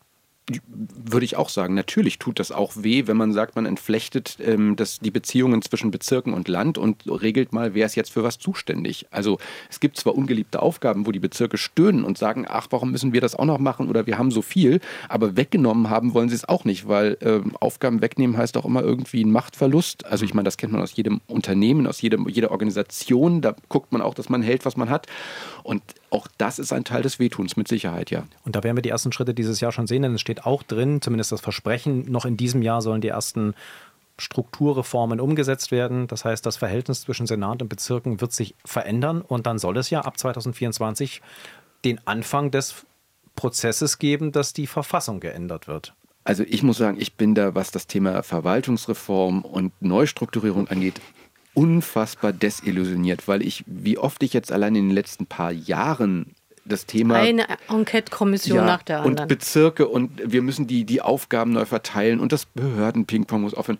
Würde ich auch sagen, natürlich tut das auch weh, wenn man sagt, man entflechtet ähm, das, die Beziehungen zwischen Bezirken und Land und regelt mal, wer ist jetzt für was zuständig. Also es gibt zwar ungeliebte Aufgaben, wo die Bezirke stöhnen und sagen, ach, warum müssen wir das auch noch machen oder wir haben so viel, aber weggenommen haben wollen sie es auch nicht, weil ähm, Aufgaben wegnehmen heißt auch immer irgendwie ein Machtverlust. Also ich meine, das kennt man aus jedem Unternehmen, aus jedem, jeder Organisation, da guckt man auch, dass man hält, was man hat. Und auch das ist ein Teil des Wehtuns, mit Sicherheit, ja. Und da werden wir die ersten Schritte dieses Jahr schon sehen, denn es steht auch drin, zumindest das Versprechen, noch in diesem Jahr sollen die ersten Strukturreformen umgesetzt werden. Das heißt, das Verhältnis zwischen Senat und Bezirken wird sich verändern und dann soll es ja ab 2024 den Anfang des Prozesses geben, dass die Verfassung geändert wird. Also ich muss sagen, ich bin da, was das Thema Verwaltungsreform und Neustrukturierung angeht, unfassbar desillusioniert, weil ich, wie oft ich jetzt allein in den letzten paar Jahren das Thema. Eine Enquete-Kommission ja, nach der anderen. Und Bezirke und wir müssen die, die Aufgaben neu verteilen und das Behörden-Ping-Pong muss aufhören.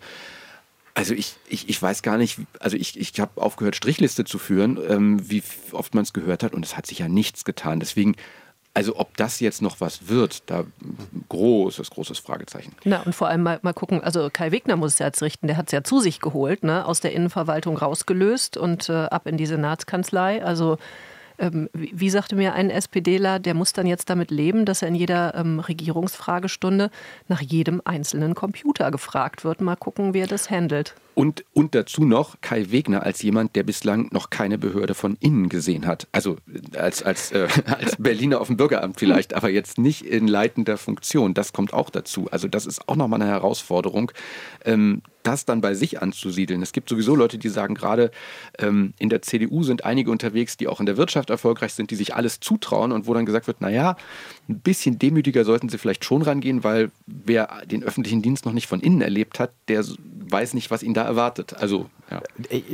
Also ich, ich, ich weiß gar nicht, also ich, ich habe aufgehört, Strichliste zu führen, ähm, wie oft man es gehört hat und es hat sich ja nichts getan. Deswegen also ob das jetzt noch was wird, da großes, großes Fragezeichen. Na und vor allem mal, mal gucken, also Kai Wegner muss es ja jetzt richten, der hat es ja zu sich geholt, ne, aus der Innenverwaltung rausgelöst und äh, ab in die Senatskanzlei. Also ähm, wie, wie, sagte mir ein SPDler, der muss dann jetzt damit leben, dass er in jeder ähm, Regierungsfragestunde nach jedem einzelnen Computer gefragt wird. Mal gucken, wie er das handelt. Und, und dazu noch Kai Wegner als jemand, der bislang noch keine Behörde von innen gesehen hat. Also als, als, äh, als Berliner auf dem Bürgeramt vielleicht, aber jetzt nicht in leitender Funktion. Das kommt auch dazu. Also das ist auch nochmal eine Herausforderung, ähm, das dann bei sich anzusiedeln. Es gibt sowieso Leute, die sagen, gerade ähm, in der CDU sind einige unterwegs, die auch in der Wirtschaft erfolgreich sind, die sich alles zutrauen und wo dann gesagt wird, naja, ein bisschen demütiger sollten sie vielleicht schon rangehen, weil wer den öffentlichen Dienst noch nicht von innen erlebt hat, der weiß nicht, was ihn da erwartet. Also, ja.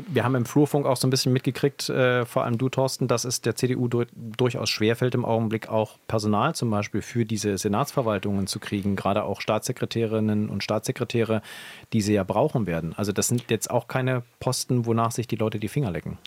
Wir haben im Flurfunk auch so ein bisschen mitgekriegt, äh, vor allem du, Thorsten, dass es der CDU du durchaus schwerfällt, im Augenblick auch Personal zum Beispiel für diese Senatsverwaltungen zu kriegen, gerade auch Staatssekretärinnen und Staatssekretäre, die sie ja brauchen werden. Also das sind jetzt auch keine Posten, wonach sich die Leute die Finger lecken.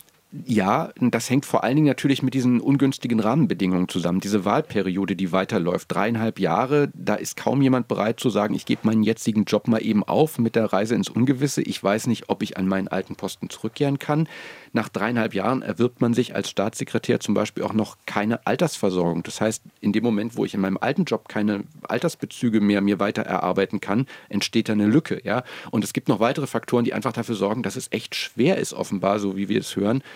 Ja, das hängt vor allen Dingen natürlich mit diesen ungünstigen Rahmenbedingungen zusammen. Diese Wahlperiode, die weiterläuft, dreieinhalb Jahre, da ist kaum jemand bereit zu sagen, ich gebe meinen jetzigen Job mal eben auf mit der Reise ins Ungewisse. Ich weiß nicht, ob ich an meinen alten Posten zurückkehren kann. Nach dreieinhalb Jahren erwirbt man sich als Staatssekretär zum Beispiel auch noch keine Altersversorgung. Das heißt, in dem Moment, wo ich in meinem alten Job keine Altersbezüge mehr mir weiter erarbeiten kann, entsteht da eine Lücke. Ja? Und es gibt noch weitere Faktoren, die einfach dafür sorgen, dass es echt schwer ist, offenbar, so wie wir es hören,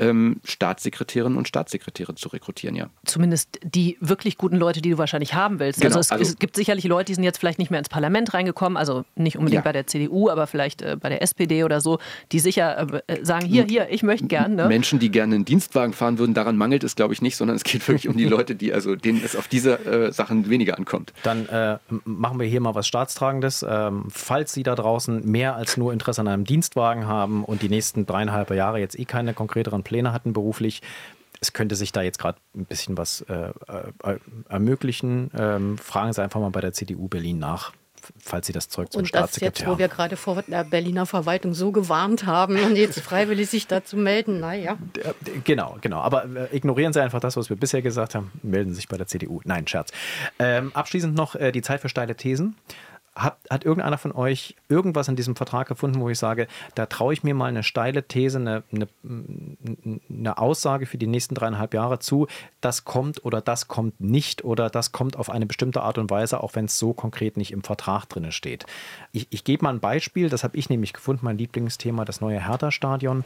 ähm, Staatssekretärinnen und Staatssekretäre zu rekrutieren, ja. Zumindest die wirklich guten Leute, die du wahrscheinlich haben willst. Genau, also, es, also es, gibt sicherlich Leute, die sind jetzt vielleicht nicht mehr ins Parlament reingekommen, also nicht unbedingt ja. bei der CDU, aber vielleicht äh, bei der SPD oder so, die sicher äh, sagen, hier, hier, ich möchte gerne. Ne? Menschen, die gerne einen Dienstwagen fahren würden, daran mangelt es, glaube ich, nicht, sondern es geht wirklich um die Leute, die also denen es auf diese äh, Sachen weniger ankommt. Dann äh, machen wir hier mal was Staatstragendes. Ähm, falls Sie da draußen mehr als nur Interesse an einem Dienstwagen haben und die nächsten dreieinhalb Jahre jetzt eh keine konkreteren Pläne hatten beruflich, es könnte sich da jetzt gerade ein bisschen was äh, äh, ermöglichen. Ähm, fragen Sie einfach mal bei der CDU Berlin nach falls Sie das Zeug zum und Staatssekretär das jetzt, wo wir gerade vor der Berliner Verwaltung so gewarnt haben und jetzt freiwillig sich dazu melden, naja. Genau, genau. Aber äh, ignorieren Sie einfach das, was wir bisher gesagt haben. Melden Sie sich bei der CDU. Nein, Scherz. Ähm, abschließend noch äh, die Zeit für steile Thesen. Hat, hat irgendeiner von euch irgendwas in diesem Vertrag gefunden, wo ich sage, da traue ich mir mal eine steile These, eine, eine, eine, Aussage für die nächsten dreieinhalb Jahre zu, das kommt oder das kommt nicht oder das kommt auf eine bestimmte Art und Weise, auch wenn es so konkret nicht im Vertrag drin steht. Ich, ich gebe mal ein Beispiel, das habe ich nämlich gefunden, mein Lieblingsthema, das neue Hertha-Stadion.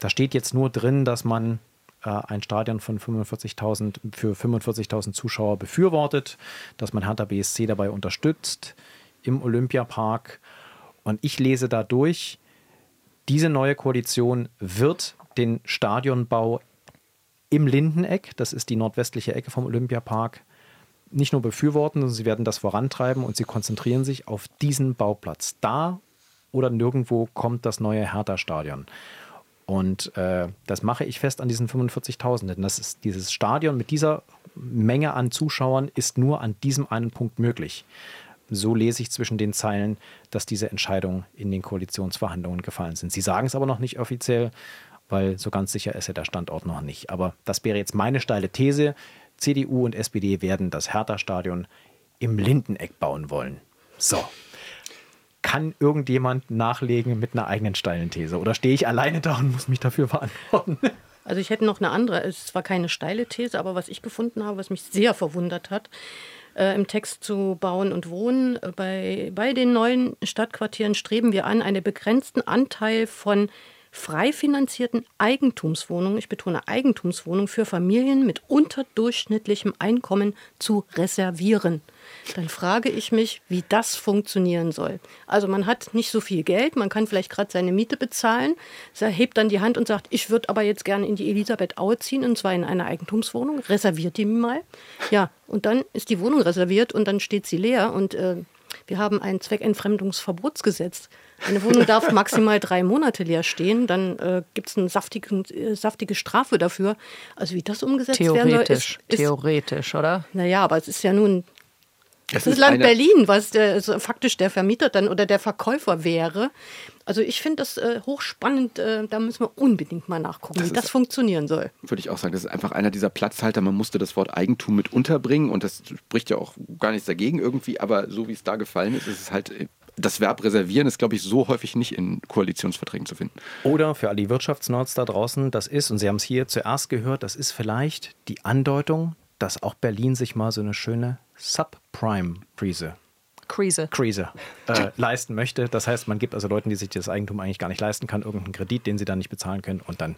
Da steht jetzt nur drin, dass man äh, ein Stadion von 45.000 für 45.000 Zuschauer befürwortet, dass man Hertha BSC dabei unterstützt im Olympiapark. Und ich lese dadurch, diese neue Koalition wird den Stadionbau im Lindeneck, das ist die nordwestliche Ecke vom Olympiapark, nicht nur befürworten, sondern sie werden das vorantreiben und sie konzentrieren sich auf diesen Bauplatz. Da oder nirgendwo kommt das neue Hertha-Stadion. Und äh, das mache ich fest an diesen 45.000. Denn das ist, dieses Stadion mit dieser Menge an Zuschauern ist nur an diesem einen Punkt möglich so lese ich zwischen den Zeilen, dass diese Entscheidungen in den Koalitionsverhandlungen gefallen sind. Sie sagen es aber noch nicht offiziell, weil so ganz sicher ist ja der Standort noch nicht. Aber das wäre jetzt meine steile These. CDU und SPD werden das Hertha-Stadion im Lindeneck bauen wollen. So. Kann irgendjemand nachlegen mit einer eigenen steilen These? Oder stehe ich alleine da und muss mich dafür verantworten? Also ich hätte noch eine andere. Es war keine steile These, aber was ich gefunden habe, was mich sehr verwundert hat, äh, im Text zu Bauen und Wohnen. Bei, bei den neuen Stadtquartieren streben wir an, einen begrenzten Anteil von frei finanzierten Eigentumswohnungen, ich betone Eigentumswohnungen für Familien mit unterdurchschnittlichem Einkommen zu reservieren. Dann frage ich mich, wie das funktionieren soll. Also man hat nicht so viel Geld, man kann vielleicht gerade seine Miete bezahlen, er hebt dann die Hand und sagt, ich würde aber jetzt gerne in die Elisabeth Aue ziehen und zwar in eine Eigentumswohnung, reserviert die mal. Ja, und dann ist die Wohnung reserviert und dann steht sie leer und äh, wir haben ein Zweckentfremdungsverbotsgesetz. Eine Wohnung darf maximal drei Monate leer stehen, dann äh, gibt es eine saftige, äh, saftige Strafe dafür. Also wie das umgesetzt werden soll, ist, ist theoretisch, oder? Naja, aber es ist ja nun das, das Land Berlin, was der, also faktisch der Vermieter dann oder der Verkäufer wäre. Also ich finde das äh, hochspannend. Äh, da müssen wir unbedingt mal nachgucken, das wie das funktionieren soll. Würde ich auch sagen. Das ist einfach einer dieser Platzhalter. Man musste das Wort Eigentum mit unterbringen und das spricht ja auch gar nichts dagegen irgendwie. Aber so wie es da gefallen ist, ist es halt das Verb reservieren ist, glaube ich, so häufig nicht in Koalitionsverträgen zu finden. Oder für alle Wirtschaftsnerds da draußen, das ist, und Sie haben es hier zuerst gehört, das ist vielleicht die Andeutung, dass auch Berlin sich mal so eine schöne Subprime-Krise Krise. Krise äh, leisten möchte. Das heißt, man gibt also Leuten, die sich das Eigentum eigentlich gar nicht leisten kann, irgendeinen Kredit, den sie dann nicht bezahlen können und dann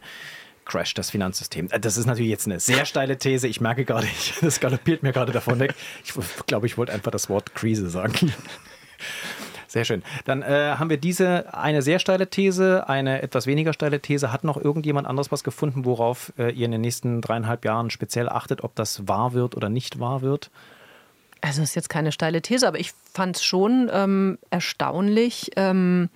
crasht das Finanzsystem. Äh, das ist natürlich jetzt eine sehr steile These. Ich merke gerade, das galoppiert mir gerade davon weg. Ich glaube, ich wollte einfach das Wort Krise sagen. Sehr schön. Dann äh, haben wir diese eine sehr steile These, eine etwas weniger steile These. Hat noch irgendjemand anderes was gefunden, worauf äh, ihr in den nächsten dreieinhalb Jahren speziell achtet, ob das wahr wird oder nicht wahr wird? Also ist jetzt keine steile These, aber ich fand es schon ähm, erstaunlich. Ähm,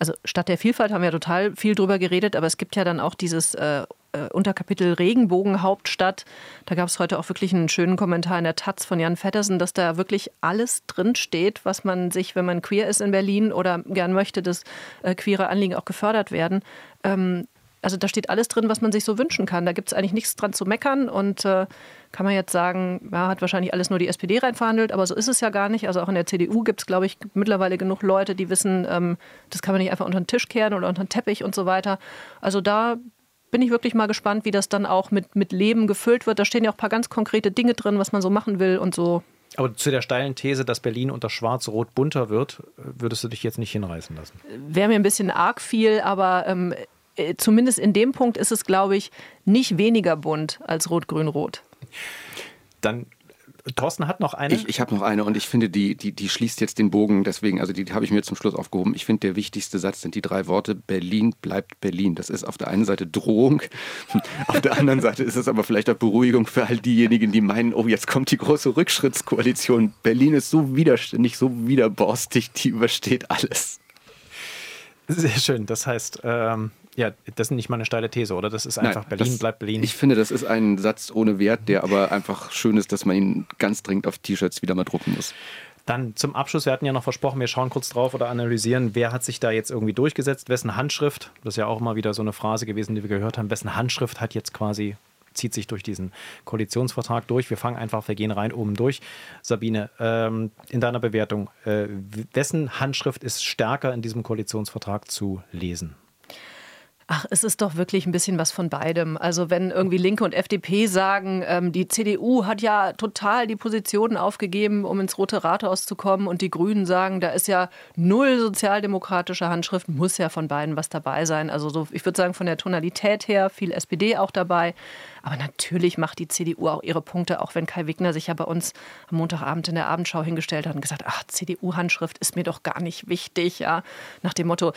also Stadt der Vielfalt haben wir total viel drüber geredet, aber es gibt ja dann auch dieses äh, äh, Unterkapitel Regenbogenhauptstadt. Da gab es heute auch wirklich einen schönen Kommentar in der Taz von Jan Vettersen, dass da wirklich alles drin steht, was man sich, wenn man queer ist in Berlin oder gern möchte, dass äh, queere Anliegen auch gefördert werden, ähm, also da steht alles drin, was man sich so wünschen kann. Da gibt es eigentlich nichts dran zu meckern und äh, kann man jetzt sagen, ja, hat wahrscheinlich alles nur die SPD reinverhandelt, aber so ist es ja gar nicht. Also auch in der CDU gibt es, glaube ich, mittlerweile genug Leute, die wissen, ähm, das kann man nicht einfach unter den Tisch kehren oder unter den Teppich und so weiter. Also da bin ich wirklich mal gespannt, wie das dann auch mit, mit Leben gefüllt wird. Da stehen ja auch ein paar ganz konkrete Dinge drin, was man so machen will und so. Aber zu der steilen These, dass Berlin unter Schwarz-Rot bunter wird, würdest du dich jetzt nicht hinreißen lassen? Wäre mir ein bisschen arg viel, aber ähm, äh, zumindest in dem Punkt ist es, glaube ich, nicht weniger bunt als Rot-Grün-Rot. Dann Thorsten hat noch eine. Ich, ich habe noch eine und ich finde, die, die, die schließt jetzt den Bogen. Deswegen, also die, habe ich mir zum Schluss aufgehoben. Ich finde, der wichtigste Satz sind die drei Worte: Berlin bleibt Berlin. Das ist auf der einen Seite Drohung, auf der anderen Seite ist es aber vielleicht auch Beruhigung für all diejenigen, die meinen, oh, jetzt kommt die große Rückschrittskoalition. Berlin ist so widerständig, so widerborstig, die übersteht alles. Sehr schön. Das heißt, ähm, ja, das ist nicht mal eine steile These, oder? Das ist einfach Nein, Berlin das, bleibt Berlin. Ich finde, das ist ein Satz ohne Wert, der aber einfach schön ist, dass man ihn ganz dringend auf T-Shirts wieder mal drucken muss. Dann zum Abschluss, wir hatten ja noch versprochen, wir schauen kurz drauf oder analysieren, wer hat sich da jetzt irgendwie durchgesetzt, wessen Handschrift, das ist ja auch immer wieder so eine Phrase gewesen, die wir gehört haben, wessen Handschrift hat jetzt quasi zieht sich durch diesen Koalitionsvertrag durch. Wir fangen einfach, wir gehen rein oben durch. Sabine, ähm, in deiner Bewertung, äh, wessen Handschrift ist stärker in diesem Koalitionsvertrag zu lesen? Ach, es ist doch wirklich ein bisschen was von beidem. Also wenn irgendwie Linke und FDP sagen, ähm, die CDU hat ja total die Positionen aufgegeben, um ins Rote Rathaus zu kommen und die Grünen sagen, da ist ja null sozialdemokratische Handschrift, muss ja von beiden was dabei sein. Also so, ich würde sagen, von der Tonalität her viel SPD auch dabei. Aber natürlich macht die CDU auch ihre Punkte, auch wenn Kai Wigner sich ja bei uns am Montagabend in der Abendschau hingestellt hat und gesagt, ach, CDU-Handschrift ist mir doch gar nicht wichtig, ja. Nach dem Motto,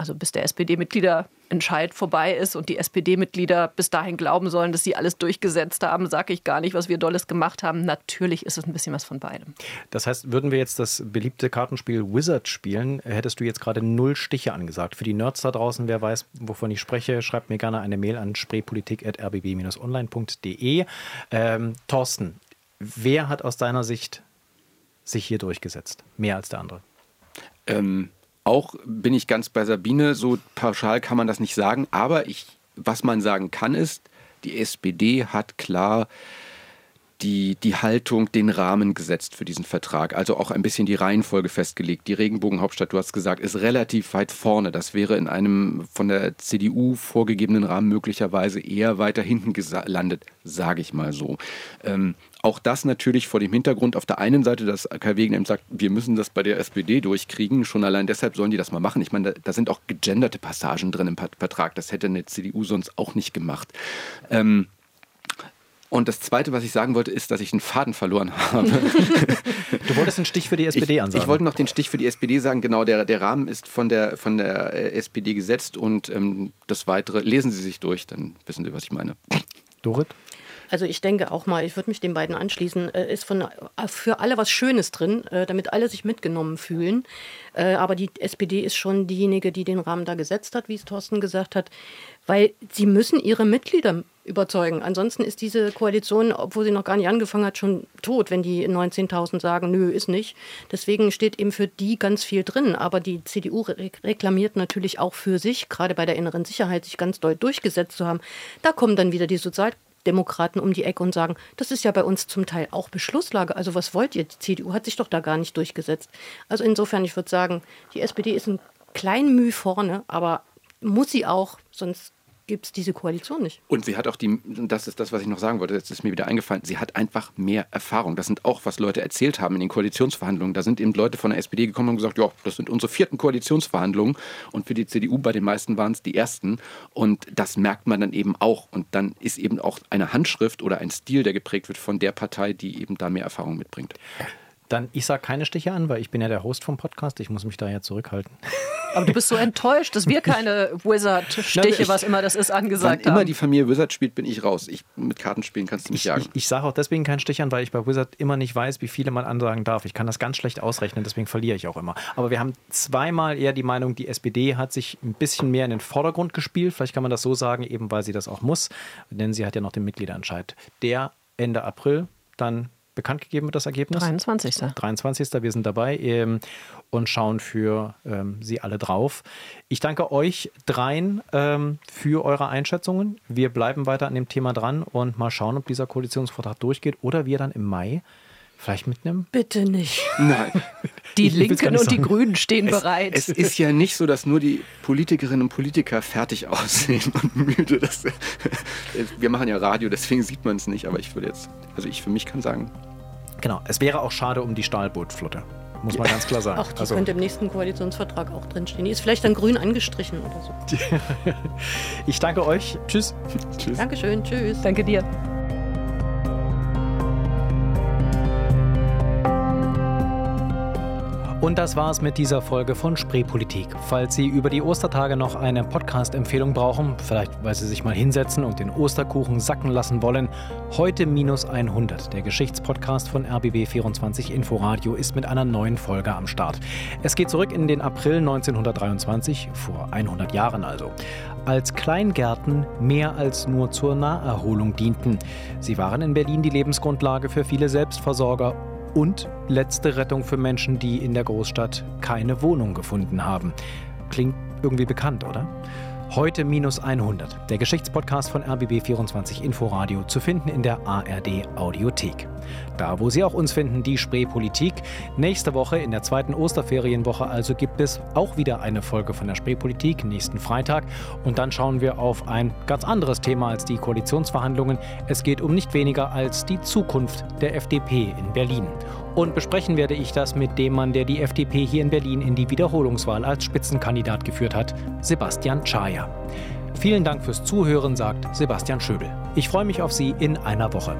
also bis der SPD-Mitgliederentscheid vorbei ist und die SPD-Mitglieder bis dahin glauben sollen, dass sie alles durchgesetzt haben, sage ich gar nicht, was wir Dolles gemacht haben. Natürlich ist es ein bisschen was von beidem. Das heißt, würden wir jetzt das beliebte Kartenspiel Wizard spielen, hättest du jetzt gerade null Stiche angesagt. Für die Nerds da draußen, wer weiß, wovon ich spreche, schreibt mir gerne eine Mail an spreepolitik.rbb-online.de. Ähm, Thorsten, wer hat aus deiner Sicht sich hier durchgesetzt? Mehr als der andere? Ähm, auch bin ich ganz bei Sabine, so pauschal kann man das nicht sagen, aber ich, was man sagen kann, ist, die SPD hat klar die, die Haltung, den Rahmen gesetzt für diesen Vertrag. Also auch ein bisschen die Reihenfolge festgelegt. Die Regenbogenhauptstadt, du hast gesagt, ist relativ weit vorne. Das wäre in einem von der CDU vorgegebenen Rahmen möglicherweise eher weiter hinten gelandet, sage ich mal so. Ähm, auch das natürlich vor dem Hintergrund auf der einen Seite, dass Kai Wegener sagt, wir müssen das bei der SPD durchkriegen. Schon allein deshalb sollen die das mal machen. Ich meine, da, da sind auch gegenderte Passagen drin im Vertrag. Das hätte eine CDU sonst auch nicht gemacht. Ähm, und das Zweite, was ich sagen wollte, ist, dass ich einen Faden verloren habe. du wolltest einen Stich für die SPD ich, ansagen. Ich wollte noch den Stich für die SPD sagen. Genau, der, der Rahmen ist von der, von der äh, SPD gesetzt und ähm, das Weitere lesen Sie sich durch, dann wissen Sie, was ich meine. Dorit? Also ich denke auch mal, ich würde mich den beiden anschließen, äh, ist von, äh, für alle was Schönes drin, äh, damit alle sich mitgenommen fühlen. Aber die SPD ist schon diejenige, die den Rahmen da gesetzt hat, wie es Thorsten gesagt hat, weil sie müssen ihre Mitglieder überzeugen. Ansonsten ist diese Koalition, obwohl sie noch gar nicht angefangen hat, schon tot, wenn die 19.000 sagen, nö, ist nicht. Deswegen steht eben für die ganz viel drin. Aber die CDU reklamiert natürlich auch für sich, gerade bei der inneren Sicherheit, sich ganz doll durchgesetzt zu haben. Da kommen dann wieder die Sozial Demokraten um die Ecke und sagen, das ist ja bei uns zum Teil auch Beschlusslage. Also was wollt ihr? Die CDU hat sich doch da gar nicht durchgesetzt. Also insofern, ich würde sagen, die SPD ist ein klein Mühe vorne, aber muss sie auch, sonst gibt es diese Koalition nicht. Und sie hat auch die, das ist das, was ich noch sagen wollte, jetzt ist mir wieder eingefallen, sie hat einfach mehr Erfahrung. Das sind auch, was Leute erzählt haben in den Koalitionsverhandlungen. Da sind eben Leute von der SPD gekommen und gesagt, ja, das sind unsere vierten Koalitionsverhandlungen. Und für die CDU bei den meisten waren es die ersten. Und das merkt man dann eben auch. Und dann ist eben auch eine Handschrift oder ein Stil, der geprägt wird von der Partei, die eben da mehr Erfahrung mitbringt. Dann, ich sage keine Stiche an, weil ich bin ja der Host vom Podcast. Ich muss mich da ja zurückhalten. Aber du bist so enttäuscht, dass wir keine Wizard-Stiche, was immer das ist, angesagt wann haben. immer die Familie Wizard spielt, bin ich raus. Ich, mit Kartenspielen kannst du mich ich, jagen. Ich, ich sage auch deswegen keinen Stich an, weil ich bei Wizard immer nicht weiß, wie viele man ansagen darf. Ich kann das ganz schlecht ausrechnen, deswegen verliere ich auch immer. Aber wir haben zweimal eher die Meinung, die SPD hat sich ein bisschen mehr in den Vordergrund gespielt. Vielleicht kann man das so sagen, eben weil sie das auch muss. Denn sie hat ja noch den Mitgliederentscheid. Der Ende April dann bekannt gegeben wird, das Ergebnis? 23. 23. Wir sind dabei ähm, und schauen für ähm, Sie alle drauf. Ich danke euch dreien ähm, für eure Einschätzungen. Wir bleiben weiter an dem Thema dran und mal schauen, ob dieser Koalitionsvertrag durchgeht oder wir dann im Mai vielleicht mitnehmen? Bitte nicht. Nein. Die Linken und die Grünen stehen es, bereit. Es ist ja nicht so, dass nur die Politikerinnen und Politiker fertig aussehen und müde. Das, wir machen ja Radio, deswegen sieht man es nicht. Aber ich würde jetzt, also ich für mich kann sagen, Genau, es wäre auch schade um die Stahlbootflotte. Muss man ganz klar sagen. Ach, die also, könnte im nächsten Koalitionsvertrag auch drinstehen. Die ist vielleicht dann grün angestrichen oder so. ich danke euch. Tschüss. Tschüss. Dankeschön. Tschüss. Danke dir. Und das war's mit dieser Folge von Spreepolitik. Falls Sie über die Ostertage noch eine Podcast-Empfehlung brauchen, vielleicht weil Sie sich mal hinsetzen und den Osterkuchen sacken lassen wollen, heute minus 100, der Geschichtspodcast von RBB24 Inforadio, ist mit einer neuen Folge am Start. Es geht zurück in den April 1923, vor 100 Jahren also als Kleingärten mehr als nur zur Naherholung dienten. Sie waren in Berlin die Lebensgrundlage für viele Selbstversorger und letzte Rettung für Menschen, die in der Großstadt keine Wohnung gefunden haben. Klingt irgendwie bekannt, oder? Heute minus 100. Der Geschichtspodcast von RBB24 Inforadio zu finden in der ARD Audiothek. Da, wo Sie auch uns finden, die Spreepolitik. Nächste Woche, in der zweiten Osterferienwoche also, gibt es auch wieder eine Folge von der Spreepolitik, nächsten Freitag. Und dann schauen wir auf ein ganz anderes Thema als die Koalitionsverhandlungen. Es geht um nicht weniger als die Zukunft der FDP in Berlin. Und besprechen werde ich das mit dem Mann, der die FDP hier in Berlin in die Wiederholungswahl als Spitzenkandidat geführt hat, Sebastian Czaja. Vielen Dank fürs Zuhören, sagt Sebastian Schöbel. Ich freue mich auf Sie in einer Woche.